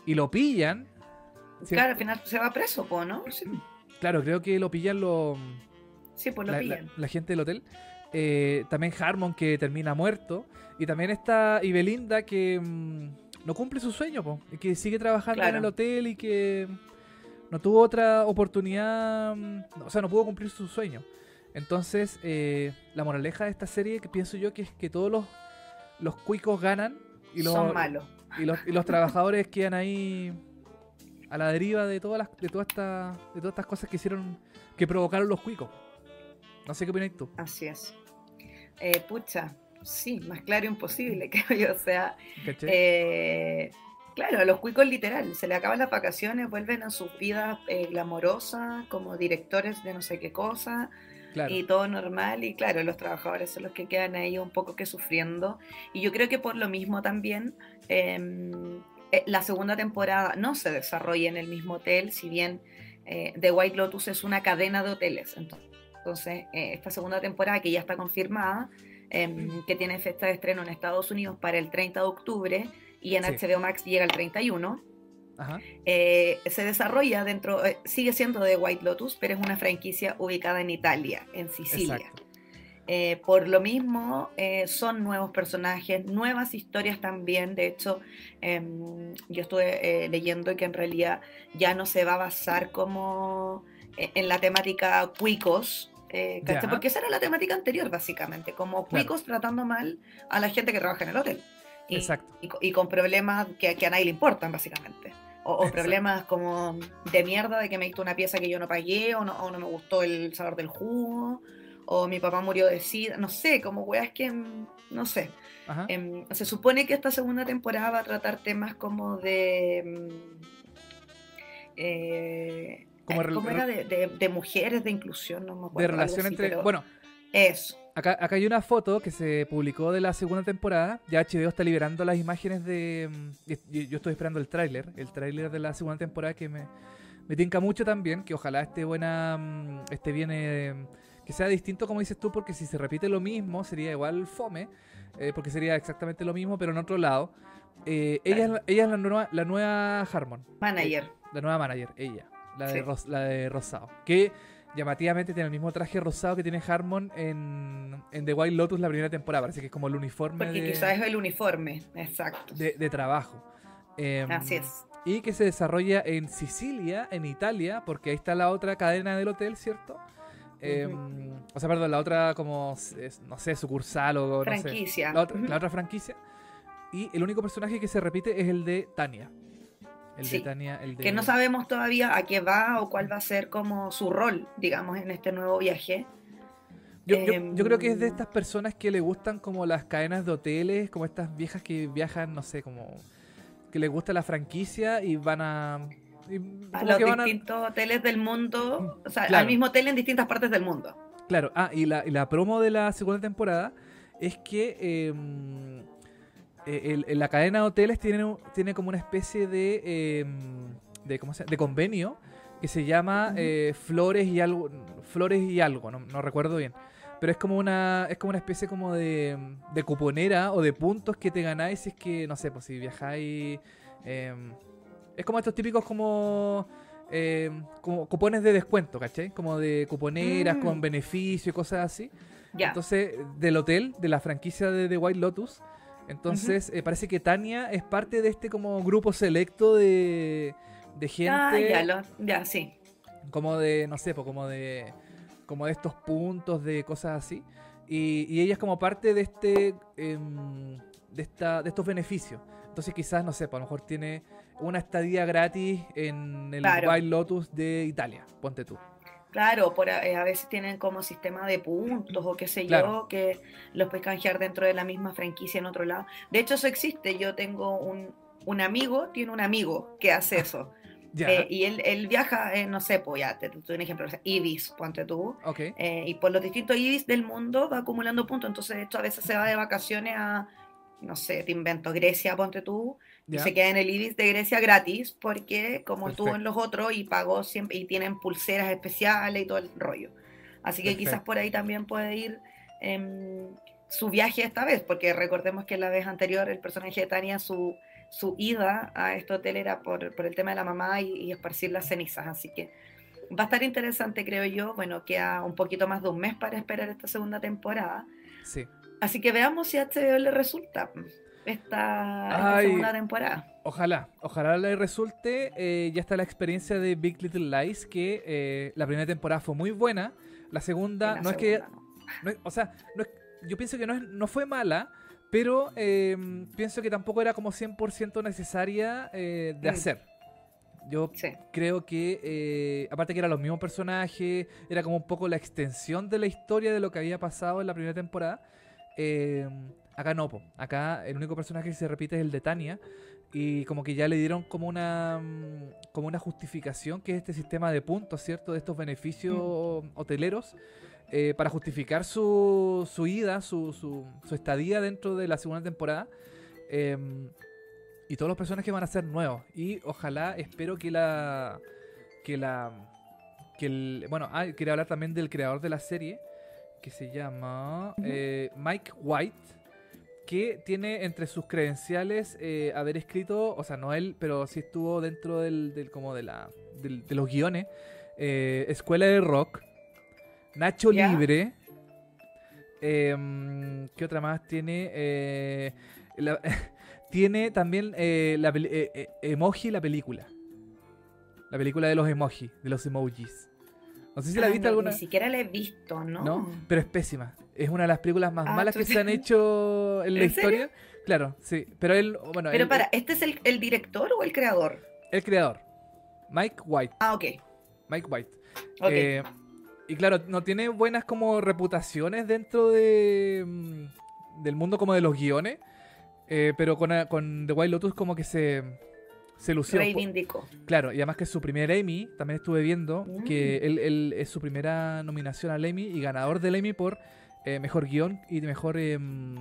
Y lo pillan.
Claro, al final se va preso, ¿no?
Claro, creo que lo pillan los
Sí, pues lo
la, gente del hotel. Eh, también Harmon que termina muerto. Y también está Ibelinda que mm, no cumple su sueño, y que sigue trabajando en el hotel y que no tuvo otra oportunidad, mm, o sea, no pudo cumplir su sueño. Entonces, eh, la moraleja de esta serie que pienso yo que es que todos los, los cuicos ganan y los,
Son malos.
Y los, y los trabajadores quedan ahí a la deriva de todas las, de todas estas de todas estas cosas que hicieron que provocaron los cuicos. No sé qué opinas tú.
Así es. Eh, pucha, sí, más claro imposible, (laughs) creo yo. O sea, eh, claro, a los cuicos literal, se le acaban las vacaciones, vuelven a sus vidas eh, glamorosas, como directores de no sé qué cosa, y todo normal. Y claro, los trabajadores son los que quedan ahí un poco que sufriendo. Y yo creo que por lo mismo también. Em, la segunda temporada no se desarrolla en el mismo hotel, si bien The White Lotus es una cadena de hoteles. Entonces, entonces, eh, esta segunda temporada que ya está confirmada, em, que tiene fecha de estreno en Estados Unidos para el 30 de octubre y en HBO Max llega el 31. Eh, se desarrolla dentro, eh, sigue siendo de White Lotus, pero es una franquicia ubicada en Italia, en Sicilia. por lo mismo, son nuevos personajes, nuevas historias también. De hecho, em, yo estuve leyendo que en realidad ya no se va a basar como en la temática cuicos, eh, Porque esa era la temática anterior, básicamente, como cuicos tratando mal a la gente que trabaja en el hotel. Y, Exacto. Y, con problemas que, a nadie le importan, básicamente. O, problemas como de mierda de que me diste una pieza que yo no pagué, o no, no me gustó el sabor del jugo, o mi papá murió de sida, no sé, como weas que, mm, no sé. Em, se supone que esta segunda temporada va a tratar temas como de... Mm, eh, como ¿Cómo era de, mujeres, de inclusión? No me acuerdo.
De relación entre. Bueno,
eso.
Acá, acá hay una foto que se publicó de la segunda temporada. Ya HBO está liberando las imágenes de. Mm, yo, estoy esperando el tráiler. El tráiler de la segunda temporada que me, me tinca mucho también. Que ojalá esté buena. Mm, esté bien. Eh, que sea distinto como dices tú, porque si se repite lo mismo sería igual fome. Eh, porque sería exactamente lo mismo, pero en otro lado. Eh, ella, ella es la nueva, la nueva Harmon.
Manager.
la nueva manager, ella la, de, la de Rosado. Que llamativamente tiene el mismo traje rosado que tiene Harmon en, en, The Wild Lotus la primera temporada. Parece que es como el uniforme.
Porque quizás es el uniforme, exacto.
De, de trabajo.
Em, Así es.
Y que se desarrolla en Sicilia, en Italia, porque ahí está la otra cadena del hotel, ¿cierto? Em, o sea, perdón, la otra como, no sé, sucursal o...
Franquicia.
la, otra, la otra franquicia. Y el único personaje que se repite es el de Tania.
Que no sabemos todavía a qué va o cuál va a ser como su rol, digamos, en este nuevo viaje.
Yo, creo que es de em, estas personas que le gustan como las cadenas de hoteles, como estas viejas que viajan, no sé, como que les gusta la franquicia y van a...
a los distintos hoteles del mundo, o sea, al mismo hotel en distintas partes del mundo.
Claro, ah, y la, y la promo de la segunda temporada es que eh, la cadena de hoteles tiene, tiene como una especie de, em, de, ¿cómo se de convenio que se llama eh, Flores y algo, Flores y algo, no, recuerdo bien. pero es como una es como una especie como de, de cuponera o de puntos que te ganáis si es que, no sé, pues si viajáis... em, es como estos típicos como... em, como cupones de descuento, ¿cachai? Como de cuponeras
Mm.
con beneficio y cosas así.
Ya.
Entonces, del hotel, de la franquicia de The White Lotus. Entonces, eh, parece que Tania es parte de este como grupo selecto de, de gente.
Ah, ya, lo- ya, sí.
Como de, no sé, pues como de. Como de estos puntos, de cosas así. Y, y ella es como parte de este. em, de, esta, de estos beneficios. Entonces, quizás, no sé, pues a lo mejor tiene una estadía gratis en el
Claro.
White Lotus de Italia. Ponte tú.
Claro, por a, eh, a veces tienen como sistema de puntos o qué sé
Claro.
yo, que los puedes canjear dentro de la misma franquicia en otro lado. De hecho, eso existe. Yo tengo un, un amigo, tiene un amigo que hace eso. (laughs) Eh, y él, él viaja, eh, no sé, pues ya, te, te doy un ejemplo, o sea, Ibis, ponte tú.
ok.
eh, y por los distintos Ibis del mundo va acumulando puntos. Entonces, de hecho, a veces se va de vacaciones a, no sé, te invento, Grecia, ponte tú. Y se queda en el Ibis de Grecia gratis porque como estuvo en los otros y pagó siempre y tienen pulseras especiales y todo el rollo. Así que quizás por ahí también puede ir em, su viaje esta vez, porque recordemos que la vez anterior el personaje de Tania, su, su ida a este hotel era por, por el tema de la mamá y, y esparcir las cenizas. Así que va a estar interesante, creo yo. Bueno, queda un poquito más de un mes para esperar esta segunda temporada.
Sí.
Así que veamos si a HBO le resulta esta, esta segunda temporada.
Ojalá, ojalá le resulte. eh, ya está la experiencia de Big Little Lies, que eh, la primera temporada fue muy buena. La segunda,
la
no es que.
segunda, ¿no?
no es- o sea, no es- yo pienso que no, es- no fue mala, pero eh, pienso que tampoco era como 100% necesaria eh, de
Mm.
hacer. Yo
Sí.
creo que, eh, aparte que eran los mismos personajes, era como un poco la extensión de la historia de lo que había pasado en la primera temporada. Eh, acá no, po. acá el único personaje que se repite es el de Tania. Y como que ya le dieron como una mm, como una justificación que es este sistema de puntos, ¿cierto? De estos beneficios hoteleros eh, para justificar su, su ida, su, su, su estadía dentro de la segunda temporada. Em, y todos los personajes van a ser nuevos. Y ojalá, espero que la. Que la. Que el, bueno, ah, quería hablar también del creador de la serie. Que se llama eh, Mike White. Que tiene entre sus credenciales eh, haber escrito. O sea, no él, pero sí estuvo dentro del. del- como de la. del- de los guiones. eh, Escuela de Rock. Nacho. Libre. em, ¿Qué otra más tiene? La- (laughs) tiene también eh, la Emoji, la película. La película de los emoji, de los emojis. No sé si la
Ah,
viste
no,
alguna.
Ni siquiera la he visto, ¿no?
¿No? Pero es pésima. Es una de las películas más
Ah,
malas que se han hecho en la
¿En serio?
historia. Claro, sí. Pero él, bueno,
Pero
él-
para, ¿este es el, el director o el creador?
el creador. Mike White.
Ah, ok.
Mike White.
ok.
Eh, y claro, no tiene buenas como reputaciones dentro de mm, del mundo como de los guiones. eh, pero con, con The Wild Lotus como que se, se lució.
Reivindicó.
Claro, y además que es su primer Emmy, también estuve viendo
Mm.
que él, él es su primera nominación al Emmy y ganador del Emmy por eh, mejor guion y mejor em,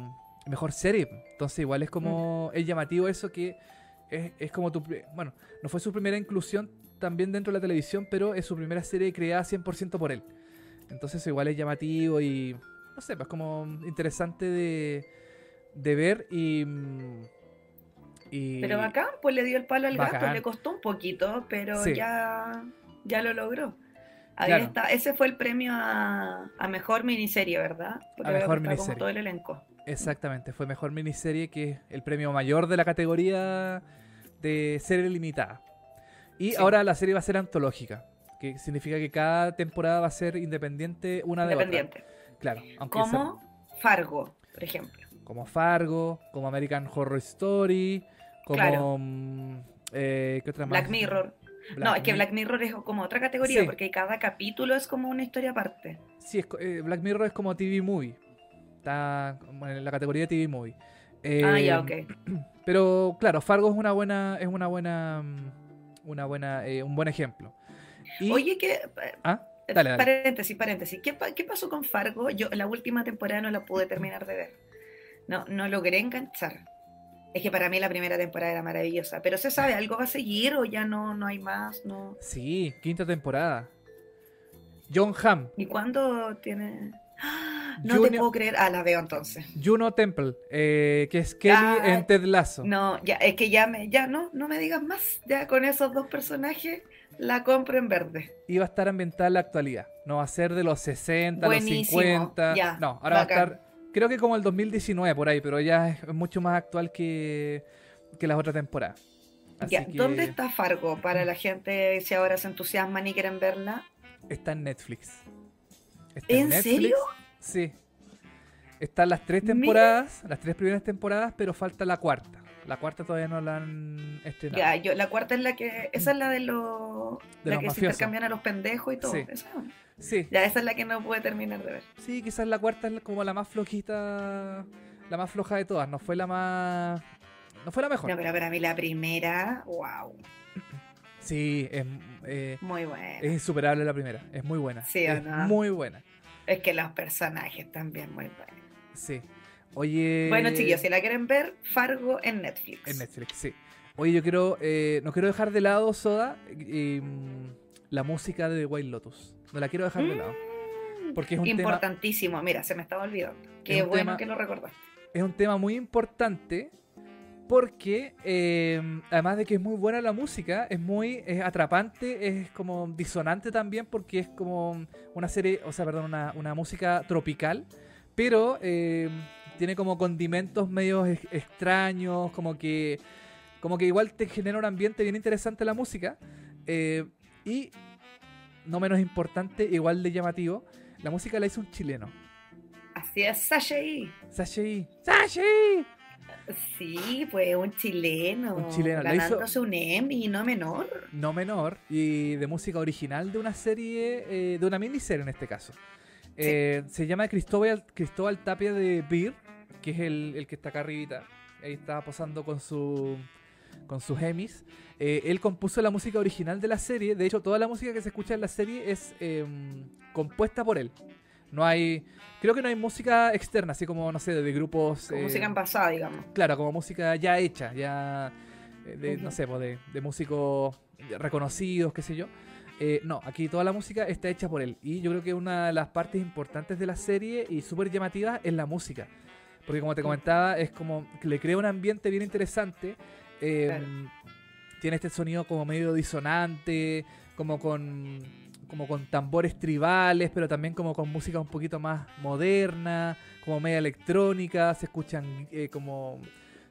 mejor serie. Entonces igual es como
Mm.
es llamativo eso que es, es como tu bueno, no fue su primera inclusión también dentro de la televisión, pero es su primera serie creada 100% por él. Entonces igual es llamativo y no sé, pues como interesante de, de ver y mm, y
Pero bacán, pues le dio el palo al gato,
Bacán.
le costó un poquito, pero
Sí.
ya, ya lo logró. Ahí
Claro.
está, ese fue el premio a, a mejor miniserie, ¿verdad? Porque
A mejor miniserie.
como todo el elenco.
Exactamente, fue mejor miniserie que es el premio mayor de la categoría de serie limitada. Y
Sí.
ahora la serie va a ser antológica, que significa que cada temporada va a ser independiente una de
Independiente.
otra. Claro, aunque
Como Fargo, por ejemplo.
como Fargo, como American Horror Story, como
Claro.
mm, eh, ¿qué otra más?
Black Mirror. no, es que Black Mirror es como otra categoría,
Sí.
porque cada capítulo es como una historia aparte.
Sí, es eh, Black Mirror es como TV Movie. Está como en la categoría TV Movie. Eh,
ah, ya, ok. (clears throat)
Pero claro, Fargo es una buena, es una buena, mm, una buena, eh, un buen ejemplo. Y-
Oye, que...
ah, dale, dale.
Paréntesis, paréntesis. ¿Qué, qué pasó con Fargo? Yo la última temporada no la pude terminar de ver. No, no logré enganchar. Es que para mí la primera temporada era maravillosa. Pero se sabe, ¿algo va a seguir o ya no, no hay más? No.
Sí, quinta temporada. John Hamm.
¿Y cuándo tiene...? ¡Ah! No te puedo creer. Ah, la veo entonces.
Juno Temple, eh, que es Kelly
Ah,
en Ted Lasso.
No, ya, es que ya me, ya no, no me digas más. Ya con esos dos personajes la compro en verde.
Y va a estar ambientada en la actualidad. No va a ser de los 60,
Buenísimo,
los 50.
ya,
no, ahora va a estar, creo que como el 2019 por ahí, pero ya es mucho más actual que, que las otras temporadas. Así
Ya,
que
¿Dónde está Fargo para la gente si ahora se entusiasman y quieren verla?
Está en Netflix. Está
¿En serio?
Sí. Están las tres
Mira.
temporadas, las tres primeras temporadas, pero falta la cuarta. La cuarta todavía no la han estrenado.
Ya, yo, la cuarta es la que, esa es la de los,
De
la
los
que se intercambian a los pendejos y todo.
Sí.
Esa,
Sí,
ya, esa es la que no pude terminar de ver.
sí, quizás la cuarta es como la más flojita, la más floja de todas. No fue la más, no fue la mejor.
No, pero para mí la primera, wow,
Sí, es, eh,
muy buena.
es insuperable la primera. Es muy buena.
Sí, ¿o
es
no?
muy buena.
Es que los personajes también muy buenos.
Sí. Oye.
Bueno, chiquillos, si la quieren ver, Fargo en Netflix.
En Netflix, sí. Oye, yo quiero. eh, no quiero dejar de lado, Soda, eh, la música de White Lotus. No la quiero dejar de lado.
Mm,
Porque es un tema,
Importantísimo, mira, se me estaba olvidando. Qué bueno
tema-
que lo recordaste.
es un tema muy importante. Porque eh, además de que es muy buena la música, es muy es atrapante, es como disonante también, porque es como una serie, o sea, perdón, una, una música tropical, pero eh, tiene como condimentos medio ex- extraños, como que, como que igual te genera un ambiente bien interesante la música. eh, y no menos importante, igual de llamativo, la música la hizo un chileno.
Así es, Sashay.
Sashi. ¡Sashi!
Sí, pues un chileno.
Un chileno, la hizo-
Ganándose un Emmy, no menor.
no menor y de música original de una serie, eh, de una miniserie en este caso. Eh, se llama Cristóbal, Cristóbal Tapia de Beer, que es el, el que está acá arribita. Ahí está posando con su con sus Emmys. Eh, él compuso la música original de la serie. De hecho, toda la música que se escucha en la serie es eh, compuesta por él. No hay, creo que no hay música externa, así como no sé, de grupos.
Con
eh,
música en pasada, digamos.
Claro, como música ya hecha, ya eh, de, no sé, pues de, de músicos reconocidos, qué sé yo. No, aquí toda la música está hecha por él. Y yo creo que una de las partes importantes de la serie y súper llamativa es la música. Porque como te comentaba, es como que le crea un ambiente bien interesante. eh,
Claro.
Tiene este sonido como medio disonante, como con, como con tambores tribales, pero también como con música un poquito más moderna, como media electrónica, se escuchan eh, como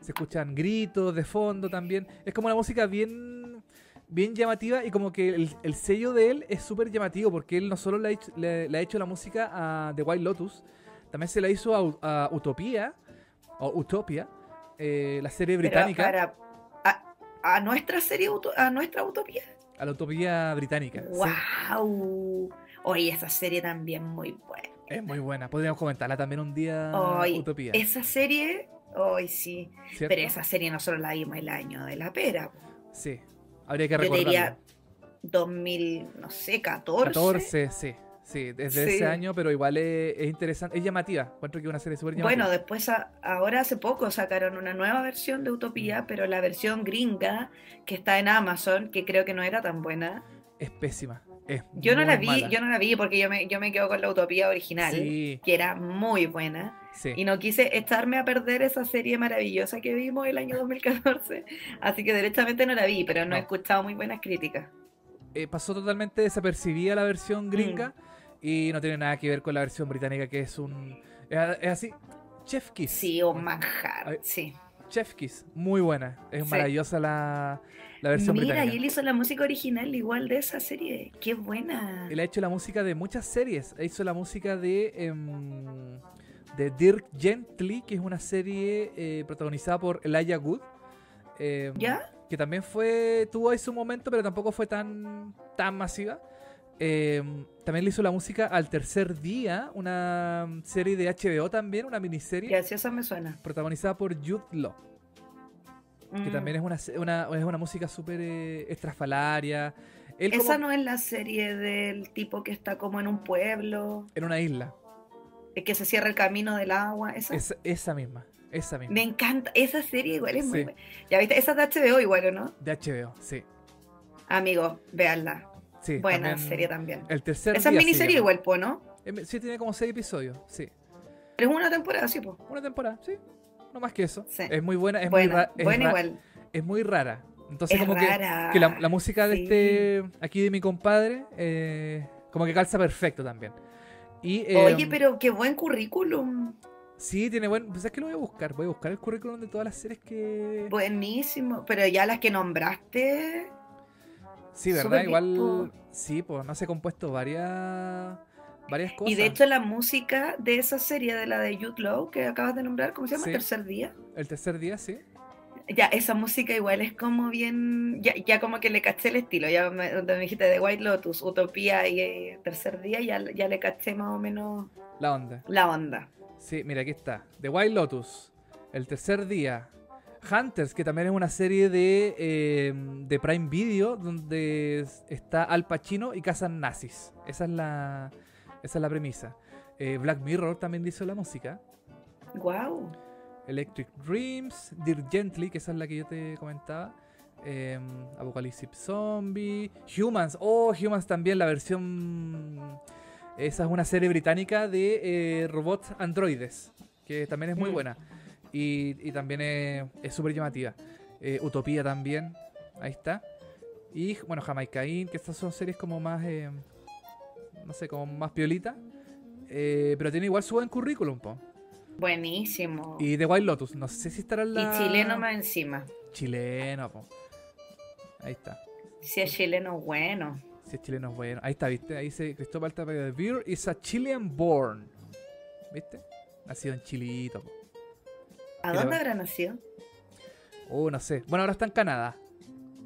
se escuchan gritos de fondo también. Es como una música bien bien llamativa y como que el, el sello de él es súper llamativo porque él no solo le ha, hecho, le- le ha hecho la música a The White Lotus, también se la hizo a, a Utopía, o Utopia, eh, la serie británica,
para- a, a nuestra serie, a nuestra utopía.
a la Utopía británica. sí.
¡Wow! Oye, esa serie también muy buena.
Es muy buena, podríamos comentarla también un día,
Ay,
Utopía.
Esa serie, hoy sí.
¿cierto?
Pero esa serie nosotros la vimos el año de la pera.
Sí, habría que
Yo
recordarlo.
diría 2000, no sé, 14.
14, sí. Sí, desde
Sí.
ese año, pero igual es, es interesante, es llamativa. Encuentro que una serie súper llamativa.
Bueno, después a- ahora hace poco sacaron una nueva versión de
Mm.
Utopía, pero la versión gringa que está en Amazon, que creo que no era tan buena.
es pésima. Es
Yo no la vi,
mala.
yo no la vi porque yo me, yo me quedo con la Utopía original,
Sí,
que era muy buena.
sí.
Y no quise echarme a perder esa serie maravillosa que vimos el año 2014. (laughs) Así que directamente no la vi, pero no,
No.
he escuchado muy buenas críticas.
Eh, pasó totalmente desapercibida la versión gringa y no tiene nada que ver con la versión británica, que es un. Es, es así. Chef Kiss.
Sí, un manjar, sí.
Chef Kiss. Muy buena. Es
Sí.
maravillosa la, la versión
Mira,
británica.
y él hizo la música original igual de esa serie. Qué buena.
Él ha hecho la música de muchas series. Hizo la música de. em, de Dirk Gently, que es una serie eh, protagonizada por Elijah Wood. em,
¿Ya?
que también fue tuvo ahí su momento, pero tampoco fue tan tan masiva. Eh, también le hizo la música al tercer día, una serie de HBO también, una miniserie
esa me suena.
protagonizada por Jude Law, que
Mm.
también es una, es una música súper eh, estrafalaria. Él
Esa
como
no es la serie del tipo que está como en un pueblo,
en una isla.
eh, que se cierra el camino del agua. Esa.
Esa, esa misma, esa misma.
Me encanta. Esa serie igual es muy buena. Ya viste, esa es de HBO igual, ¿o no?
De HBO, sí.
Amigos, véanla.
Sí
Buena
también
serie también.
El tercer
Esa es miniserie igual, po, ¿no?
Eh, Sí, tiene como seis episodios, sí.
Pero es una temporada, sí, pues.
Una temporada, sí. No más que eso.
Sí.
Es muy buena, es
Buena,
muy ra- es
buena
ra-
igual.
es muy rara. Entonces
Es
como que-
rara,
que, la, la música de
sí.
este aquí de mi compadre eh, como que calza perfecto también. Y eh,
Oye, pero qué buen currículum.
sí tiene buen, pues es que lo voy a buscar, voy a buscar el currículum de todas las series que
Buenísimo. Pero ya las que nombraste.
Sí, ¿verdad? Igual sí, pues no se ha compuesto varias varias cosas.
Y de hecho, la música de esa serie, de la de Jude Law, que acabas de nombrar, ¿cómo se llama?
Sí.
Tercer día.
el tercer día, sí.
Ya, esa música igual es como bien. Ya, ya como que le caché el estilo. Ya me, donde me dijiste de White Lotus, Utopía y eh, Tercer Día, ya, ya le caché más o menos
La onda.
la onda.
Sí, mira, aquí está. The Wild Lotus. El tercer día. Hunters, que también es una serie de, eh, de Prime Video donde es- está Al Pacino y cazan nazis. Esa es la, esa es la premisa. Eh, Black Mirror también hizo la música.
Wow.
Electric Dreams, Dear Gently, que esa es la que yo te comentaba. Eh, Apocalypse Zombie, Humans, oh, Humans también, la versión. Esa es una serie británica de eh, robots androides, que también es muy
Mm.
Y, y también es súper llamativa. Eh, Utopía también, ahí está. Y bueno, Jamaicaín, que estas son series como más, eh, no sé, como más piolita. Eh, pero tiene igual su buen currículum, po.
Buenísimo.
Y The Wild Lotus, no sé si estará en
Y
la...
chileno más encima.
Chileno, po. Ahí está.
Si es chileno, bueno.
Si es chileno bueno. Ahí está, ¿viste? Ahí dice Cristóbal Tapia de Beer is a Chilean born. ¿Viste? Nacido en Chilito, po.
¿A dónde habrá nacido?
Uh, no sé. Bueno, ahora está en Canadá.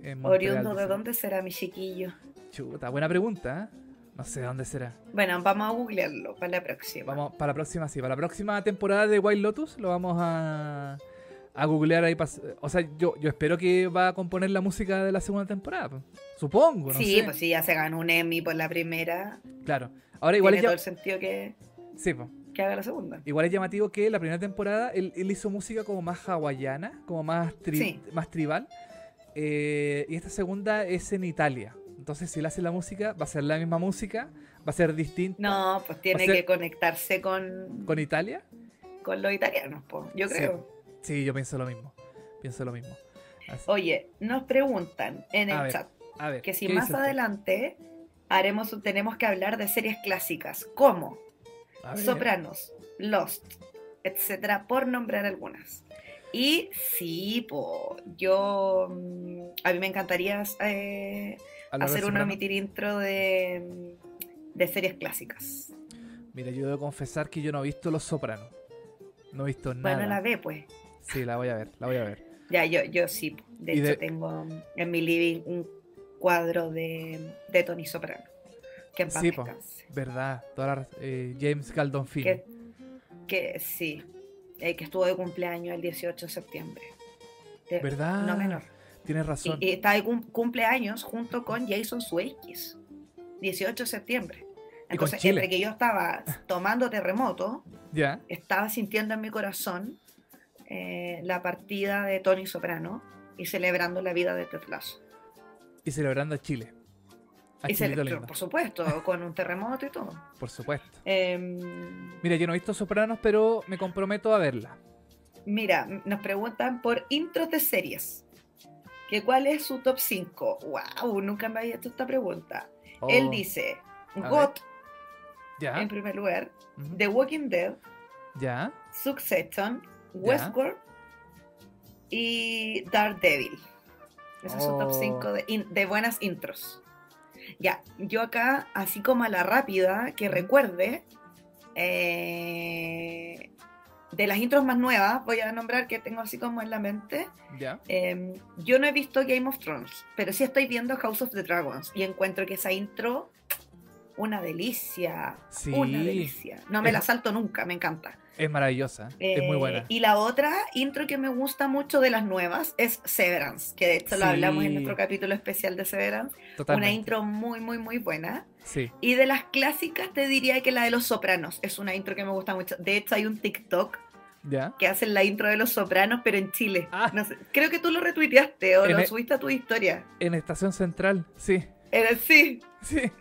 En Montreal,
Oriundo, ¿de dónde será mi chiquillo?
Chuta, buena pregunta, ¿eh? No sé de dónde será.
Bueno, vamos a googlearlo para la próxima.
Vamos, para la próxima, sí. Para la próxima temporada de Wild Lotus lo vamos a, a googlear ahí. O sea, yo, yo espero que va a componer la música de la segunda temporada. po. Supongo, no
sí,
sé.
pues sí, ya se ganó un Emmy por la primera.
Claro. Ahora igual
Tiene
es,
todo
ya-
el sentido que,
sí, po.
Que haga la segunda.
igual es llamativo que la primera temporada él, él hizo música como más hawaiana, como más, tri-
Sí.
más tribal. eh, y esta segunda es en Italia. Entonces, si él hace la música, va a ser la misma música, va a ser distinta
No, pues tiene que conectarse con,
con Italia.
con los italianos, pues, yo creo.
Sí, yo pienso lo mismo. Pienso lo mismo. Así-
Oye, nos preguntan en
A
el
ver,
chat
a ver,
que si
¿qué
más adelante haremos, tenemos que hablar de series clásicas
ver.
Sopranos, Lost, etcétera, por nombrar algunas. Y sí, po, yo mm, a mí me encantaría eh, hacer un
Soprano.
omitir intro de, mm, de series clásicas.
Mira, yo debo confesar que yo no he visto Los Sopranos. No he visto nada.
Bueno, la ve, pues.
Sí, la voy a ver, la voy a ver.
Ya, yo, yo sí. De
Y
hecho,
de-
tengo en mi living un cuadro de, de Tony Soprano. Que en paz
Sí, po.
descanse.
Verdad, toda la eh, James Galdonfini.
Que, que sí, eh, que estuvo de cumpleaños el 18 de septiembre.
¿Verdad?
No menor.
Tienes razón.
Y, y está de cum- cumpleaños junto con Jason Sudeikis. 18 de septiembre. Entonces, entre que yo estaba (laughs) tomando terremoto,
Ya.
estaba sintiendo en mi corazón eh, la partida de Tony Soprano y celebrando la vida de Ted Lasso.
Y celebrando a Chile.
Y
lindo,
por supuesto, con un terremoto y todo.
por supuesto.
Em,
Mira, yo no he visto Sopranos, pero me comprometo a verla.
mira, nos preguntan por intros de series. Que ¿Cuál es su top 5? ¡Wow! Nunca me había hecho esta pregunta. Él
Oh,
dice. GOT
Ya.
en primer lugar, The Walking Dead,
Ya.
Succession, Westworld y Daredevil. Ese es su top
Oh.
5 de, de buenas intros. Ya, yo acá, así como a la rápida, que recuerde, eh, de las intros más nuevas, voy a nombrar que tengo así como en la mente.
Ya.
eh, yo no he visto Game of Thrones, pero sí estoy viendo House of the Dragons y encuentro que esa intro, una delicia.
Sí.
Una delicia. No me la salto nunca, me encanta.
Es maravillosa. es muy
Eh,
buena.
Y la otra intro que me gusta mucho de las nuevas es Severance, que de hecho lo hablamos en nuestro capítulo especial de Severance.
Totalmente.
Una intro muy, muy, muy buena.
Sí.
Y de las clásicas te diría que la de Los Sopranos es una intro que me gusta mucho. De hecho hay un TikTok
Ya.
que hacen la intro de Los Sopranos, pero en Chile.
Ah.
No sé, creo que tú lo retuiteaste o
En
lo subiste a tu historia.
En Estación Central. Sí.
Sí.
Sí.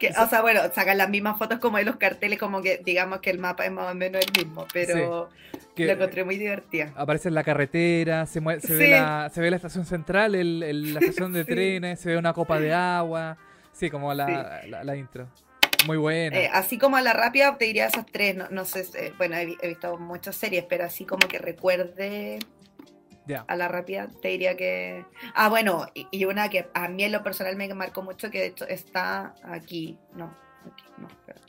Que, o sea, bueno, sacan las mismas fotos como de los carteles, como que digamos que el mapa es más o menos el mismo, pero lo encontré muy divertida.
Aparece en la carretera, se, se, ve, la, se ve la estación central, el, la estación de (laughs) trenes, se ve una copa de agua. Sí, como la, la, intro. Muy buena.
Eh, así como a la rápida te diría esas tres, no, sé, eh, bueno, he, visto muchas series, pero así como que recuerde a la rápida, te diría que... Ah, bueno, y, una que a mí en lo personal me marcó mucho, que de hecho está aquí, no, aquí, no, pero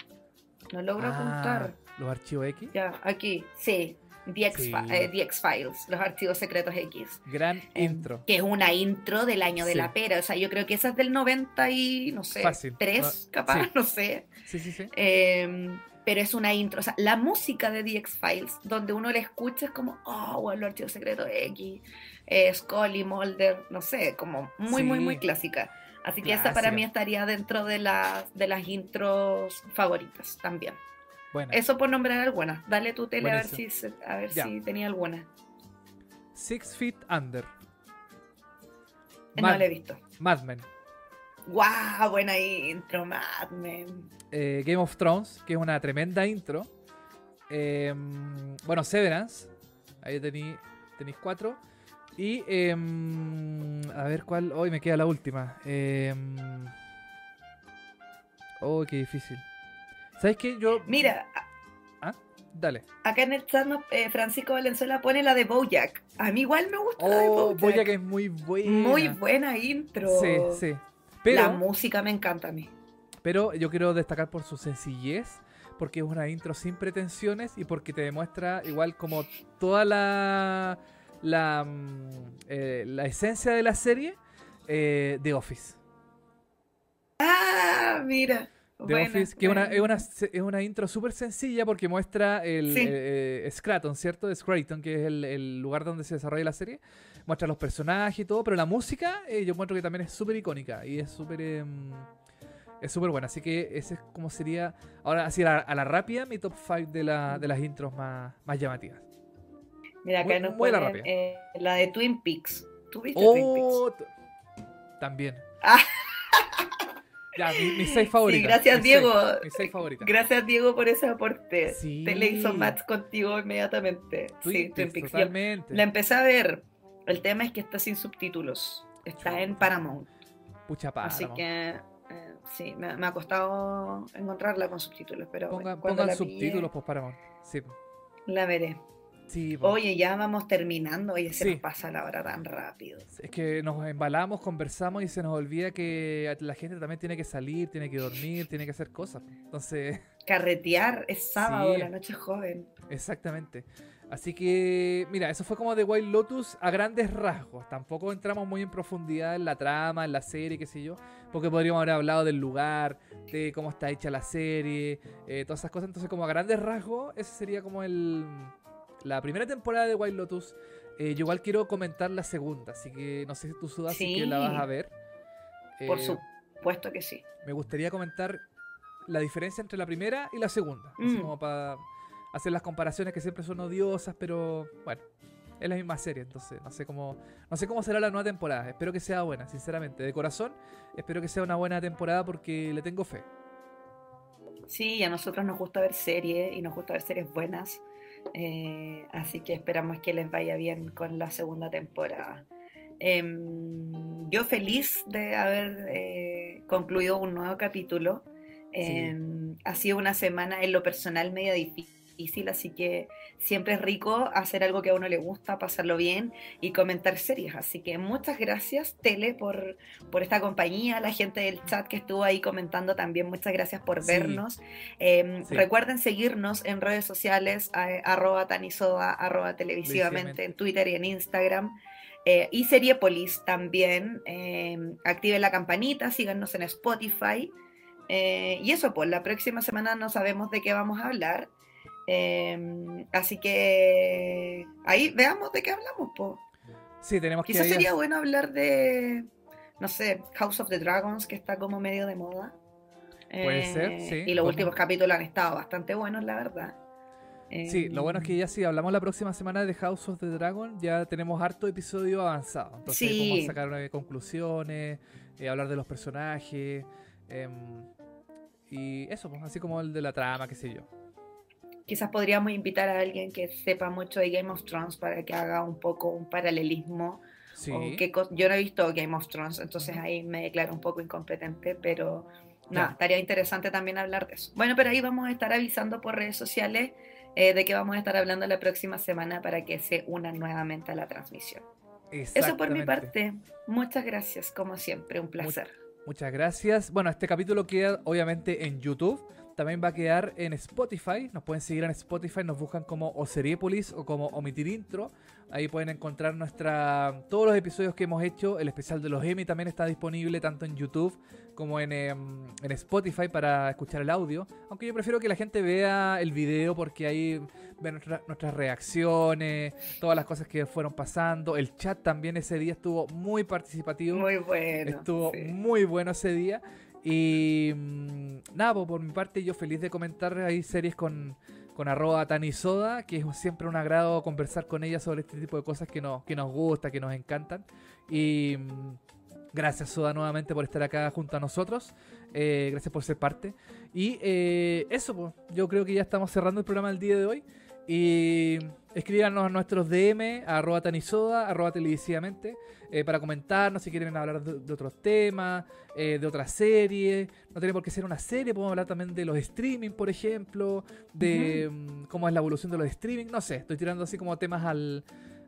no logro ah, apuntar.
¿Los archivos X?
Ya, aquí, sí. The X-Files, los archivos secretos X.
Gran
em,
intro.
Que es una intro del año de la pera. O sea, yo creo que esa es del 90 y, no sé, Fácil. 3, ah, capaz, (laughs) no sé.
Sí, sí, sí.
Em, pero es una intro. O sea, la música de The X-Files, donde uno la escucha, es como, oh, bueno, los archivos secretos X, eh, Scully, Mulder, no sé, como muy, muy, muy clásica. Así que esa para mí estaría dentro de las, de las intros favoritas también. Eso por nombrar algunas. Dale tu tele a ver, si, a ver si tenía alguna.
Six Feet Under.
no la he visto.
Mad Men.
¡Guau! buena intro, Mad Men.
Eh, Game of Thrones, que es una tremenda intro. Em, bueno, Severance. Ahí tenéis cuatro. Y em, a ver cuál. Hoy me queda la última. oh, qué difícil. ¿Sabes qué? Yo.
Mira.
¿Ah? Dale.
Acá en el chat eh, Francisco Valenzuela pone la de Bojack. A mí igual me gusta la de
oh, Bojack. es muy buena.
Muy buena intro.
Sí, sí.
Pero, la música me encanta a mí.
Pero yo quiero destacar por su sencillez, porque es una intro sin pretensiones y porque te demuestra igual como toda la la, mm, eh, la esencia de la serie eh, de Office.
Ah, mira
que es una, es, una, es una intro súper sencilla porque muestra el eh, Scraton, ¿cierto? Scraton, que es el, lugar donde se desarrolla la serie. Muestra los personajes y todo, pero la música eh, yo encuentro que también es súper icónica y es súper... Em, es súper buena, así que ese es como sería, ahora así a la, rápida, mi top 5 de, la, de las intros más, más llamativas.
Mira, acá nos la, eh, la de Twin Peaks. ¿Tú viste
oh, Twin Peaks? También. Ah. Ya, mi, seis favorita.
Sí, gracias Diego.
Seis, mi
Gracias Diego por ese aporte. Sí. Te le hizo match contigo inmediatamente. sí,
Totalmente.
la empecé a ver. El tema es que está sin subtítulos. Está en Paramount.
Pucha Paramount.
Así que eh, sí, me, ha costado encontrarla con subtítulos, pero
Ponga, pongan subtítulos por Paramount. Sí.
La veré. Oye, ya vamos terminando, oye, se nos pasa la hora tan rápido.
Es que nos embalamos, conversamos y se nos olvida que la gente también tiene que salir, tiene que dormir, tiene que hacer cosas. Entonces... (laughs)
Carretear es sábado, la noche joven.
Exactamente. Así que, mira, eso fue como The Wild Lotus a grandes rasgos. Tampoco entramos muy en profundidad en la trama, en la serie, qué sé yo. Porque podríamos haber hablado del lugar, de cómo está hecha la serie, eh, todas esas cosas. Entonces, como a grandes rasgos, ese sería como el, la primera temporada de Wild Lotus. Eh, yo igual quiero comentar la segunda, así que no sé si tú sudas si que la vas a ver.
Por eh, supuesto que sí.
Me gustaría comentar la diferencia entre la primera y la segunda. Así mm. como para hacer las comparaciones que siempre son odiosas, pero bueno, es la misma serie, entonces no sé cómo no sé cómo será la nueva temporada. Espero que sea buena, sinceramente, de corazón. Espero que sea una buena temporada porque le tengo fe.
Sí, a nosotros nos gusta ver series y nos gusta ver series buenas. Eh, así que esperamos que les vaya bien con la segunda temporada. Em, yo feliz de haber eh, concluido un nuevo capítulo. Em, ha sido una semana en lo personal medio difícil así que siempre es rico hacer algo que a uno le gusta, pasarlo bien y comentar series. Así que muchas gracias, Tele, por, por esta compañía, la gente del chat que estuvo ahí comentando también, muchas gracias por vernos. Em, recuerden seguirnos en redes sociales, arroba tanisoda, arroba televisivamente, en Twitter y en Instagram. Eh, y Seriepolis también. Eh, activen la campanita, síganos en Spotify. Eh, y eso, pues la próxima semana no sabemos de qué vamos a hablar. Em, así que ahí veamos de qué hablamos, po.
Sí, tenemos
Quizás sería bueno hablar de, no sé, House of the Dragons, que está como medio de moda.
Puede ser,
eh,
sí.
Y los últimos capítulos han estado bastante buenos, la verdad.
Sí, lo bueno es que ya si hablamos la próxima semana de House of the Dragon, ya tenemos harto episodio avanzado. Entonces podemos sacar conclusiones, eh, hablar de los personajes. Em, Y eso, pues, así como el de la trama, qué sé yo.
Quizás podríamos invitar a alguien que sepa mucho de Game of Thrones para que haga un poco un paralelismo.
Sí.
yo no he visto Game of Thrones, entonces ahí me declaro un poco incompetente, pero nada, estaría interesante también hablar de eso. Bueno, pero ahí vamos a estar avisando por redes sociales eh, de que vamos a estar hablando la próxima semana para que se unan nuevamente a la transmisión. Eso por mi parte. Muchas gracias, como siempre, un placer.
muchas gracias. Bueno, este capítulo queda obviamente en YouTube. También va a quedar en Spotify. Nos pueden seguir en Spotify. Nos buscan como Oseriepolis o como Omitir Intro. Ahí pueden encontrar nuestra todos los episodios que hemos hecho. El especial de los Emmy también está disponible tanto en YouTube como en, em, Spotify para escuchar el audio. Aunque yo prefiero que la gente vea el video porque ahí ven nuestras reacciones, todas las cosas que fueron pasando. El chat también ese día estuvo muy participativo.
Muy bueno.
Estuvo muy bueno ese día. Y mm, nada, por mi parte yo feliz de comentar ahí series con, con arroba Tanisoda, que es siempre un agrado conversar con ella sobre este tipo de cosas que nos, que nos gusta, que nos encantan. Y mm, gracias Soda nuevamente por estar acá junto a nosotros. Eh, gracias por ser parte. Y eh, eso, pues, yo creo que ya estamos cerrando el programa del día de hoy. Y escríbanos a nuestros DM, a arroba tanisoda, arroba televisivamente, eh, para comentarnos si quieren hablar de, otros temas, eh, de otras series. No tiene por qué ser una serie, podemos hablar también de los streaming, por ejemplo, de mm, cómo es la evolución de los streaming. No sé, estoy tirando así como temas al,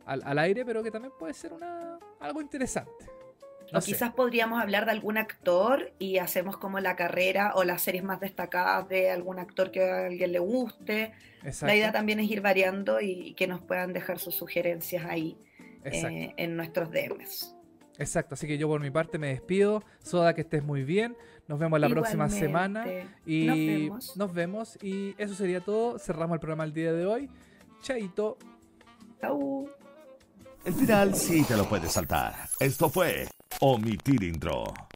al, aire, pero que también puede ser una, algo interesante.
O quizás podríamos hablar de algún actor y hacemos como la carrera o las series más destacadas de algún actor que a alguien le guste. La idea también es ir variando y que nos puedan dejar sus sugerencias ahí eh, en nuestros DMs.
Exacto, así que yo por mi parte me despido. Soda, que estés muy bien. Nos vemos la próxima semana. Y nos vemos. nos vemos. Y eso sería todo. Cerramos el programa el día de hoy. Chaito.
Chau.
El final sí te lo puedes saltar. Esto fue Omitir Intro.